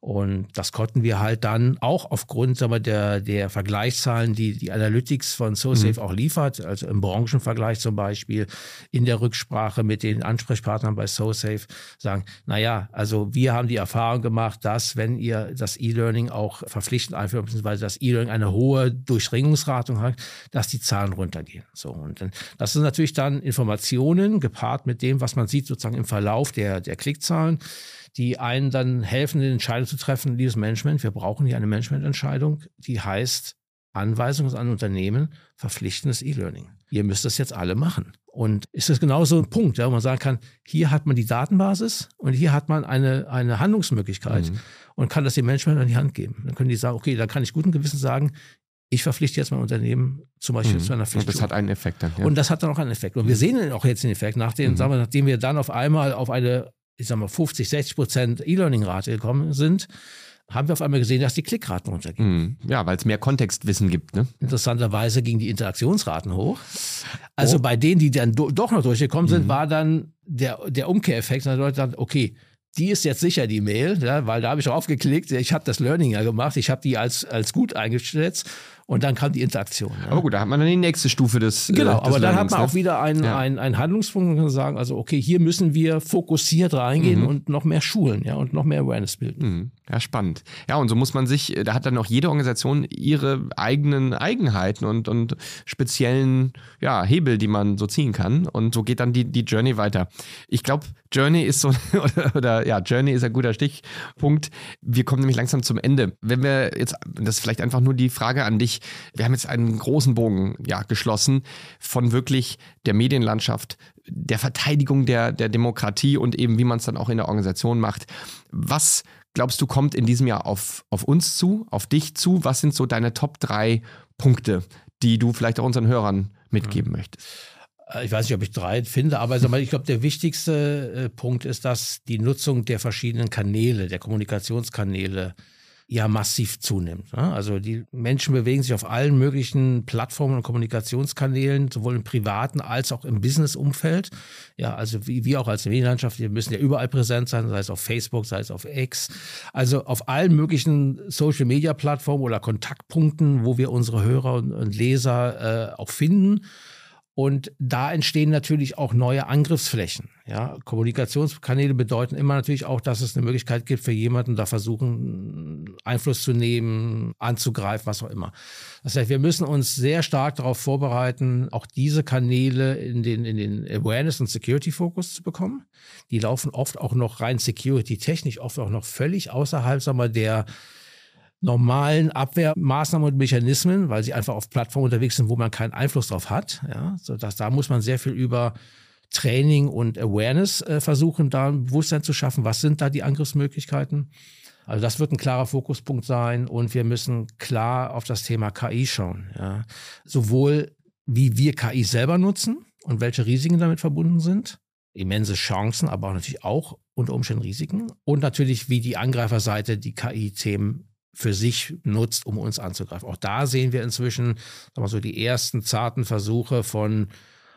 Und das konnten wir halt dann auch aufgrund sagen wir, der, der Vergleichszahlen, die die Analytics von SoSafe mhm. auch liefert, also im Branchenvergleich zum Beispiel, in der Rücksprache mit den Ansprechpartnern bei SoSafe, sagen, naja, also wir haben die Erfahrung gemacht, dass wenn ihr das E-Learning auch verpflichtend einführt, beziehungsweise das E-Learning eine hohe Durchdringungsratung hat, dass die Zahlen runtergehen. So, und das sind natürlich dann Informationen gepaart mit dem, was man sieht sozusagen im Verlauf der, der Klickzahlen die einen dann helfen, eine Entscheidung zu treffen, liebes Management, wir brauchen hier eine Managemententscheidung, die heißt Anweisung an Unternehmen, verpflichtendes E-Learning. Ihr müsst das jetzt alle machen. Und ist das genau so ein Punkt, ja, wo man sagen kann, hier hat man die Datenbasis und hier hat man eine, eine Handlungsmöglichkeit mhm. und kann das dem Management an die Hand geben. Dann können die sagen, okay, da kann ich guten Gewissen sagen, ich verpflichte jetzt mein Unternehmen zum Beispiel mhm. zu einer Pflicht. Und das hat einen Effekt dann. Ja. Und das hat dann auch einen Effekt. Und wir sehen auch jetzt den Effekt, nachdem, mhm. sagen wir, nachdem wir dann auf einmal auf eine ich sag mal, 50, 60 Prozent E-Learning-Rate gekommen sind, haben wir auf einmal gesehen, dass die Klickraten runtergingen. Mhm. Ja, weil es mehr Kontextwissen gibt. Ne? Interessanterweise gingen die Interaktionsraten hoch. Also oh. bei denen, die dann do doch noch durchgekommen sind, mhm. war dann der, der Umkehreffekt, dass Leute sagen, okay, die ist jetzt sicher die Mail, ja, weil da habe ich drauf geklickt, ich habe das Learning ja gemacht, ich habe die als, als gut eingeschätzt und dann kam die Interaktion. Ja. Aber gut, da hat man dann die nächste Stufe des. Äh, genau, des aber dann hat man ne? auch wieder einen, ja. einen, einen Handlungspunkt und kann sagen, also okay, hier müssen wir fokussiert reingehen mhm. und noch mehr schulen, ja, und noch mehr Awareness bilden. Mhm. Ja, spannend. Ja, und so muss man sich, da hat dann auch jede Organisation ihre eigenen Eigenheiten und, und speziellen ja, Hebel, die man so ziehen kann. Und so geht dann die, die Journey weiter. Ich glaube, Journey ist so, (laughs) oder, oder, ja, Journey ist ein guter Stichpunkt. Wir kommen nämlich langsam zum Ende. Wenn wir jetzt, das ist vielleicht einfach nur die Frage an dich, wir haben jetzt einen großen Bogen ja, geschlossen von wirklich der Medienlandschaft, der Verteidigung der, der Demokratie und eben wie man es dann auch in der Organisation macht. Was glaubst du, kommt in diesem Jahr auf, auf uns zu, auf dich zu? Was sind so deine Top drei Punkte, die du vielleicht auch unseren Hörern mitgeben mhm. möchtest? Äh, ich weiß nicht, ob ich drei finde, aber ich glaube, der wichtigste äh, Punkt ist, dass die Nutzung der verschiedenen Kanäle, der Kommunikationskanäle ja massiv zunimmt. Ne? Also die Menschen bewegen sich auf allen möglichen Plattformen und Kommunikationskanälen, sowohl im privaten als auch im Businessumfeld. Ja, also wie wir auch als Medienlandschaft, wir müssen ja überall präsent sein, sei es auf Facebook, sei es auf X. Also auf allen möglichen Social-Media-Plattformen oder Kontaktpunkten, wo wir unsere Hörer und Leser äh, auch finden. Und da entstehen natürlich auch neue Angriffsflächen. Ja, Kommunikationskanäle bedeuten immer natürlich auch, dass es eine Möglichkeit gibt für jemanden, da versuchen, Einfluss zu nehmen, anzugreifen, was auch immer. Das heißt, wir müssen uns sehr stark darauf vorbereiten, auch diese Kanäle in den, in den Awareness- und Security-Fokus zu bekommen. Die laufen oft auch noch rein security-technisch, oft auch noch völlig außerhalb, sagen wir, der normalen Abwehrmaßnahmen und Mechanismen, weil sie einfach auf Plattformen unterwegs sind, wo man keinen Einfluss drauf hat. Ja, so dass da muss man sehr viel über Training und Awareness äh, versuchen, da ein Bewusstsein zu schaffen. Was sind da die Angriffsmöglichkeiten? Also das wird ein klarer Fokuspunkt sein und wir müssen klar auf das Thema KI schauen. Ja. Sowohl wie wir KI selber nutzen und welche Risiken damit verbunden sind, immense Chancen, aber auch natürlich auch unter Umständen Risiken und natürlich wie die Angreiferseite die KI-Themen für sich nutzt, um uns anzugreifen. Auch da sehen wir inzwischen sagen wir so, die ersten zarten Versuche von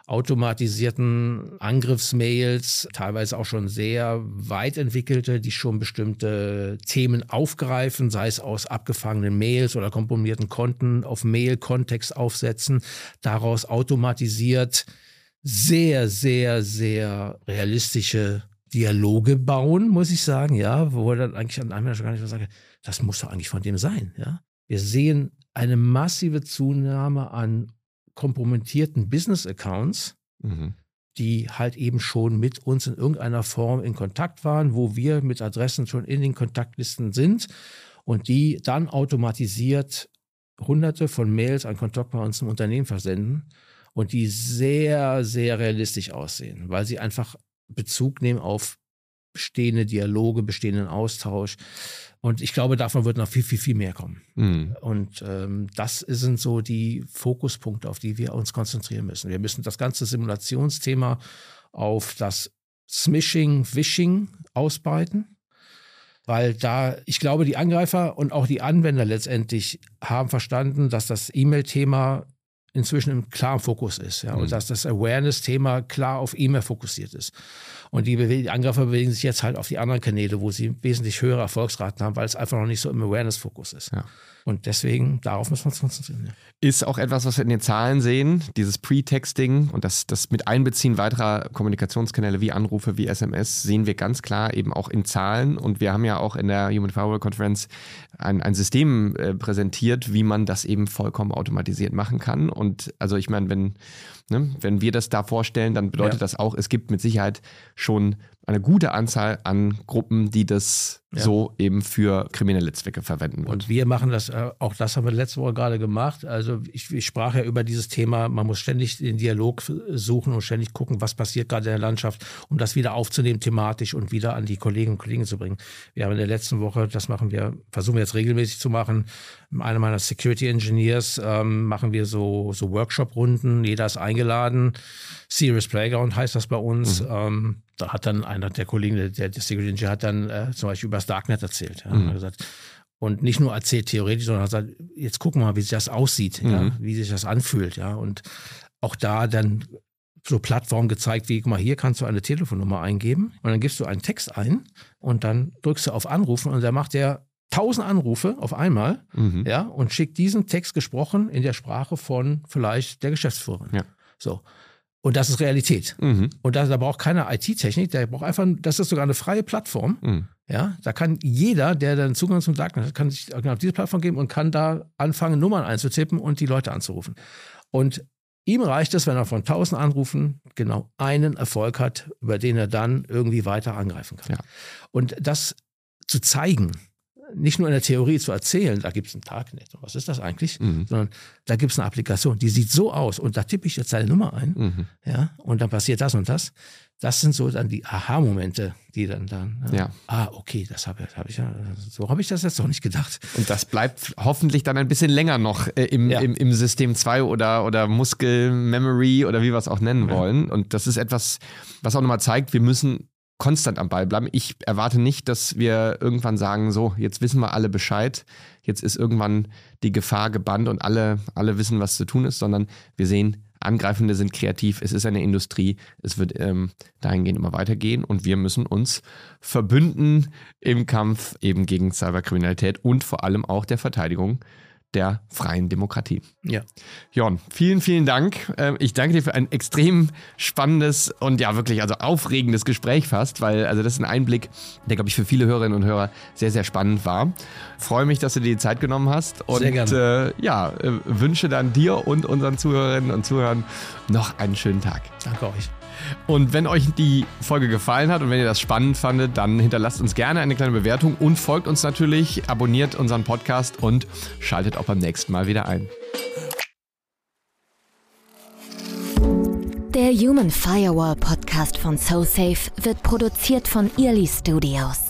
automatisierten Angriffsmails, teilweise auch schon sehr weit entwickelte, die schon bestimmte Themen aufgreifen, sei es aus abgefangenen Mails oder komprimierten Konten auf Mail-Kontext aufsetzen, daraus automatisiert sehr, sehr, sehr realistische Dialoge bauen, muss ich sagen, ja, wo dann eigentlich an einem schon gar nicht mehr sage, das muss doch eigentlich von dem sein. Ja? Wir sehen eine massive Zunahme an kompromittierten Business-Accounts, mhm. die halt eben schon mit uns in irgendeiner Form in Kontakt waren, wo wir mit Adressen schon in den Kontaktlisten sind und die dann automatisiert hunderte von Mails an Kontakt bei uns im Unternehmen versenden und die sehr, sehr realistisch aussehen, weil sie einfach Bezug nehmen auf bestehende Dialoge, bestehenden Austausch. Und ich glaube, davon wird noch viel, viel, viel mehr kommen. Mhm. Und ähm, das sind so die Fokuspunkte, auf die wir uns konzentrieren müssen. Wir müssen das ganze Simulationsthema auf das Smishing, Wishing ausbreiten. weil da, ich glaube, die Angreifer und auch die Anwender letztendlich haben verstanden, dass das E-Mail-Thema inzwischen im klaren Fokus ist ja, mhm. und dass das Awareness-Thema klar auf E-Mail fokussiert ist. Und die, die, Angreifer bewegen sich jetzt halt auf die anderen Kanäle, wo sie wesentlich höhere Erfolgsraten haben, weil es einfach noch nicht so im Awareness-Fokus ist. Ja. Und deswegen, darauf müssen wir uns konzentrieren. Ja. Ist auch etwas, was wir in den Zahlen sehen, dieses Pre-Texting und das, das mit Einbeziehen weiterer Kommunikationskanäle wie Anrufe, wie SMS, sehen wir ganz klar eben auch in Zahlen. Und wir haben ja auch in der Human Firewall Conference ein, ein System äh, präsentiert, wie man das eben vollkommen automatisiert machen kann. Und also ich meine, wenn, ne, wenn wir das da vorstellen, dann bedeutet ja. das auch, es gibt mit Sicherheit schon eine gute Anzahl an Gruppen, die das ja. so eben für kriminelle Zwecke verwenden. Wird. Und wir machen das, äh, auch das haben wir letzte Woche gerade gemacht. Also ich, ich sprach ja über dieses Thema, man muss ständig den Dialog suchen und ständig gucken, was passiert gerade in der Landschaft, um das wieder aufzunehmen thematisch und wieder an die Kolleginnen und Kollegen zu bringen. Wir haben in der letzten Woche, das machen wir, versuchen wir jetzt regelmäßig zu machen, einer meiner Security Engineers ähm, machen wir so, so Workshop-Runden, jeder ist eingeladen. Serious Playground heißt das bei uns. Mhm. Ähm, da hat dann einer der Kollegen, der, der Security Engineer, hat dann äh, zum Beispiel über das Darknet erzählt. Ja, mhm. gesagt, und nicht nur erzählt theoretisch, sondern gesagt, jetzt gucken wir mal, wie sich das aussieht, mhm. ja, wie sich das anfühlt. Ja, und auch da dann so Plattformen gezeigt, wie, guck mal, hier kannst du eine Telefonnummer eingeben und dann gibst du einen Text ein und dann drückst du auf Anrufen und dann macht der tausend Anrufe auf einmal, mhm. ja, und schickt diesen Text gesprochen in der Sprache von vielleicht der Geschäftsführerin. Ja. So. Und das ist Realität. Mhm. Und da, da braucht keiner IT-Technik, der braucht einfach, das ist sogar eine freie Plattform. Mhm. Ja, da kann jeder, der dann Zugang zum Darknet hat, kann sich auf diese Plattform geben und kann da anfangen, Nummern einzutippen und die Leute anzurufen. Und ihm reicht es, wenn er von 1000 Anrufen genau einen Erfolg hat, über den er dann irgendwie weiter angreifen kann. Ja. Und das zu zeigen, nicht nur in der Theorie zu erzählen, da gibt es ein Darknet, was ist das eigentlich, mhm. sondern da gibt es eine Applikation, die sieht so aus und da tippe ich jetzt seine Nummer ein, mhm. ja, und dann passiert das und das. Das sind so dann die Aha-Momente, die dann dann, ja. ja. ah, okay, das habe hab ich ja, so habe ich das jetzt doch nicht gedacht. Und das bleibt hoffentlich dann ein bisschen länger noch äh, im, ja. im, im, System 2 oder, oder Muskel-Memory oder wie wir es auch nennen wollen. Und das ist etwas, was auch nochmal zeigt, wir müssen konstant am Ball bleiben. Ich erwarte nicht, dass wir irgendwann sagen, so, jetzt wissen wir alle Bescheid, jetzt ist irgendwann die Gefahr gebannt und alle, alle wissen, was zu tun ist, sondern wir sehen, Angreifende sind kreativ, es ist eine Industrie, es wird ähm, dahingehend immer weitergehen und wir müssen uns verbünden im Kampf eben gegen Cyberkriminalität und vor allem auch der Verteidigung der freien Demokratie. Ja. Jon, vielen, vielen Dank. Ähm, ich danke dir für ein extrem spannendes und ja wirklich also aufregendes Gespräch fast, weil also das ist ein Einblick, der glaube ich für viele Hörerinnen und Hörer sehr, sehr spannend war. Freue mich, dass du dir die Zeit genommen hast und sehr gerne. Äh, ja, äh, wünsche dann dir und unseren Zuhörerinnen und Zuhörern noch einen schönen Tag. Danke euch. Und wenn euch die Folge gefallen hat und wenn ihr das spannend fandet, dann hinterlasst uns gerne eine kleine Bewertung und folgt uns natürlich, abonniert unseren Podcast und schaltet auch beim nächsten Mal wieder ein. Der Human Firewall Podcast von SoSafe wird produziert von Early Studios.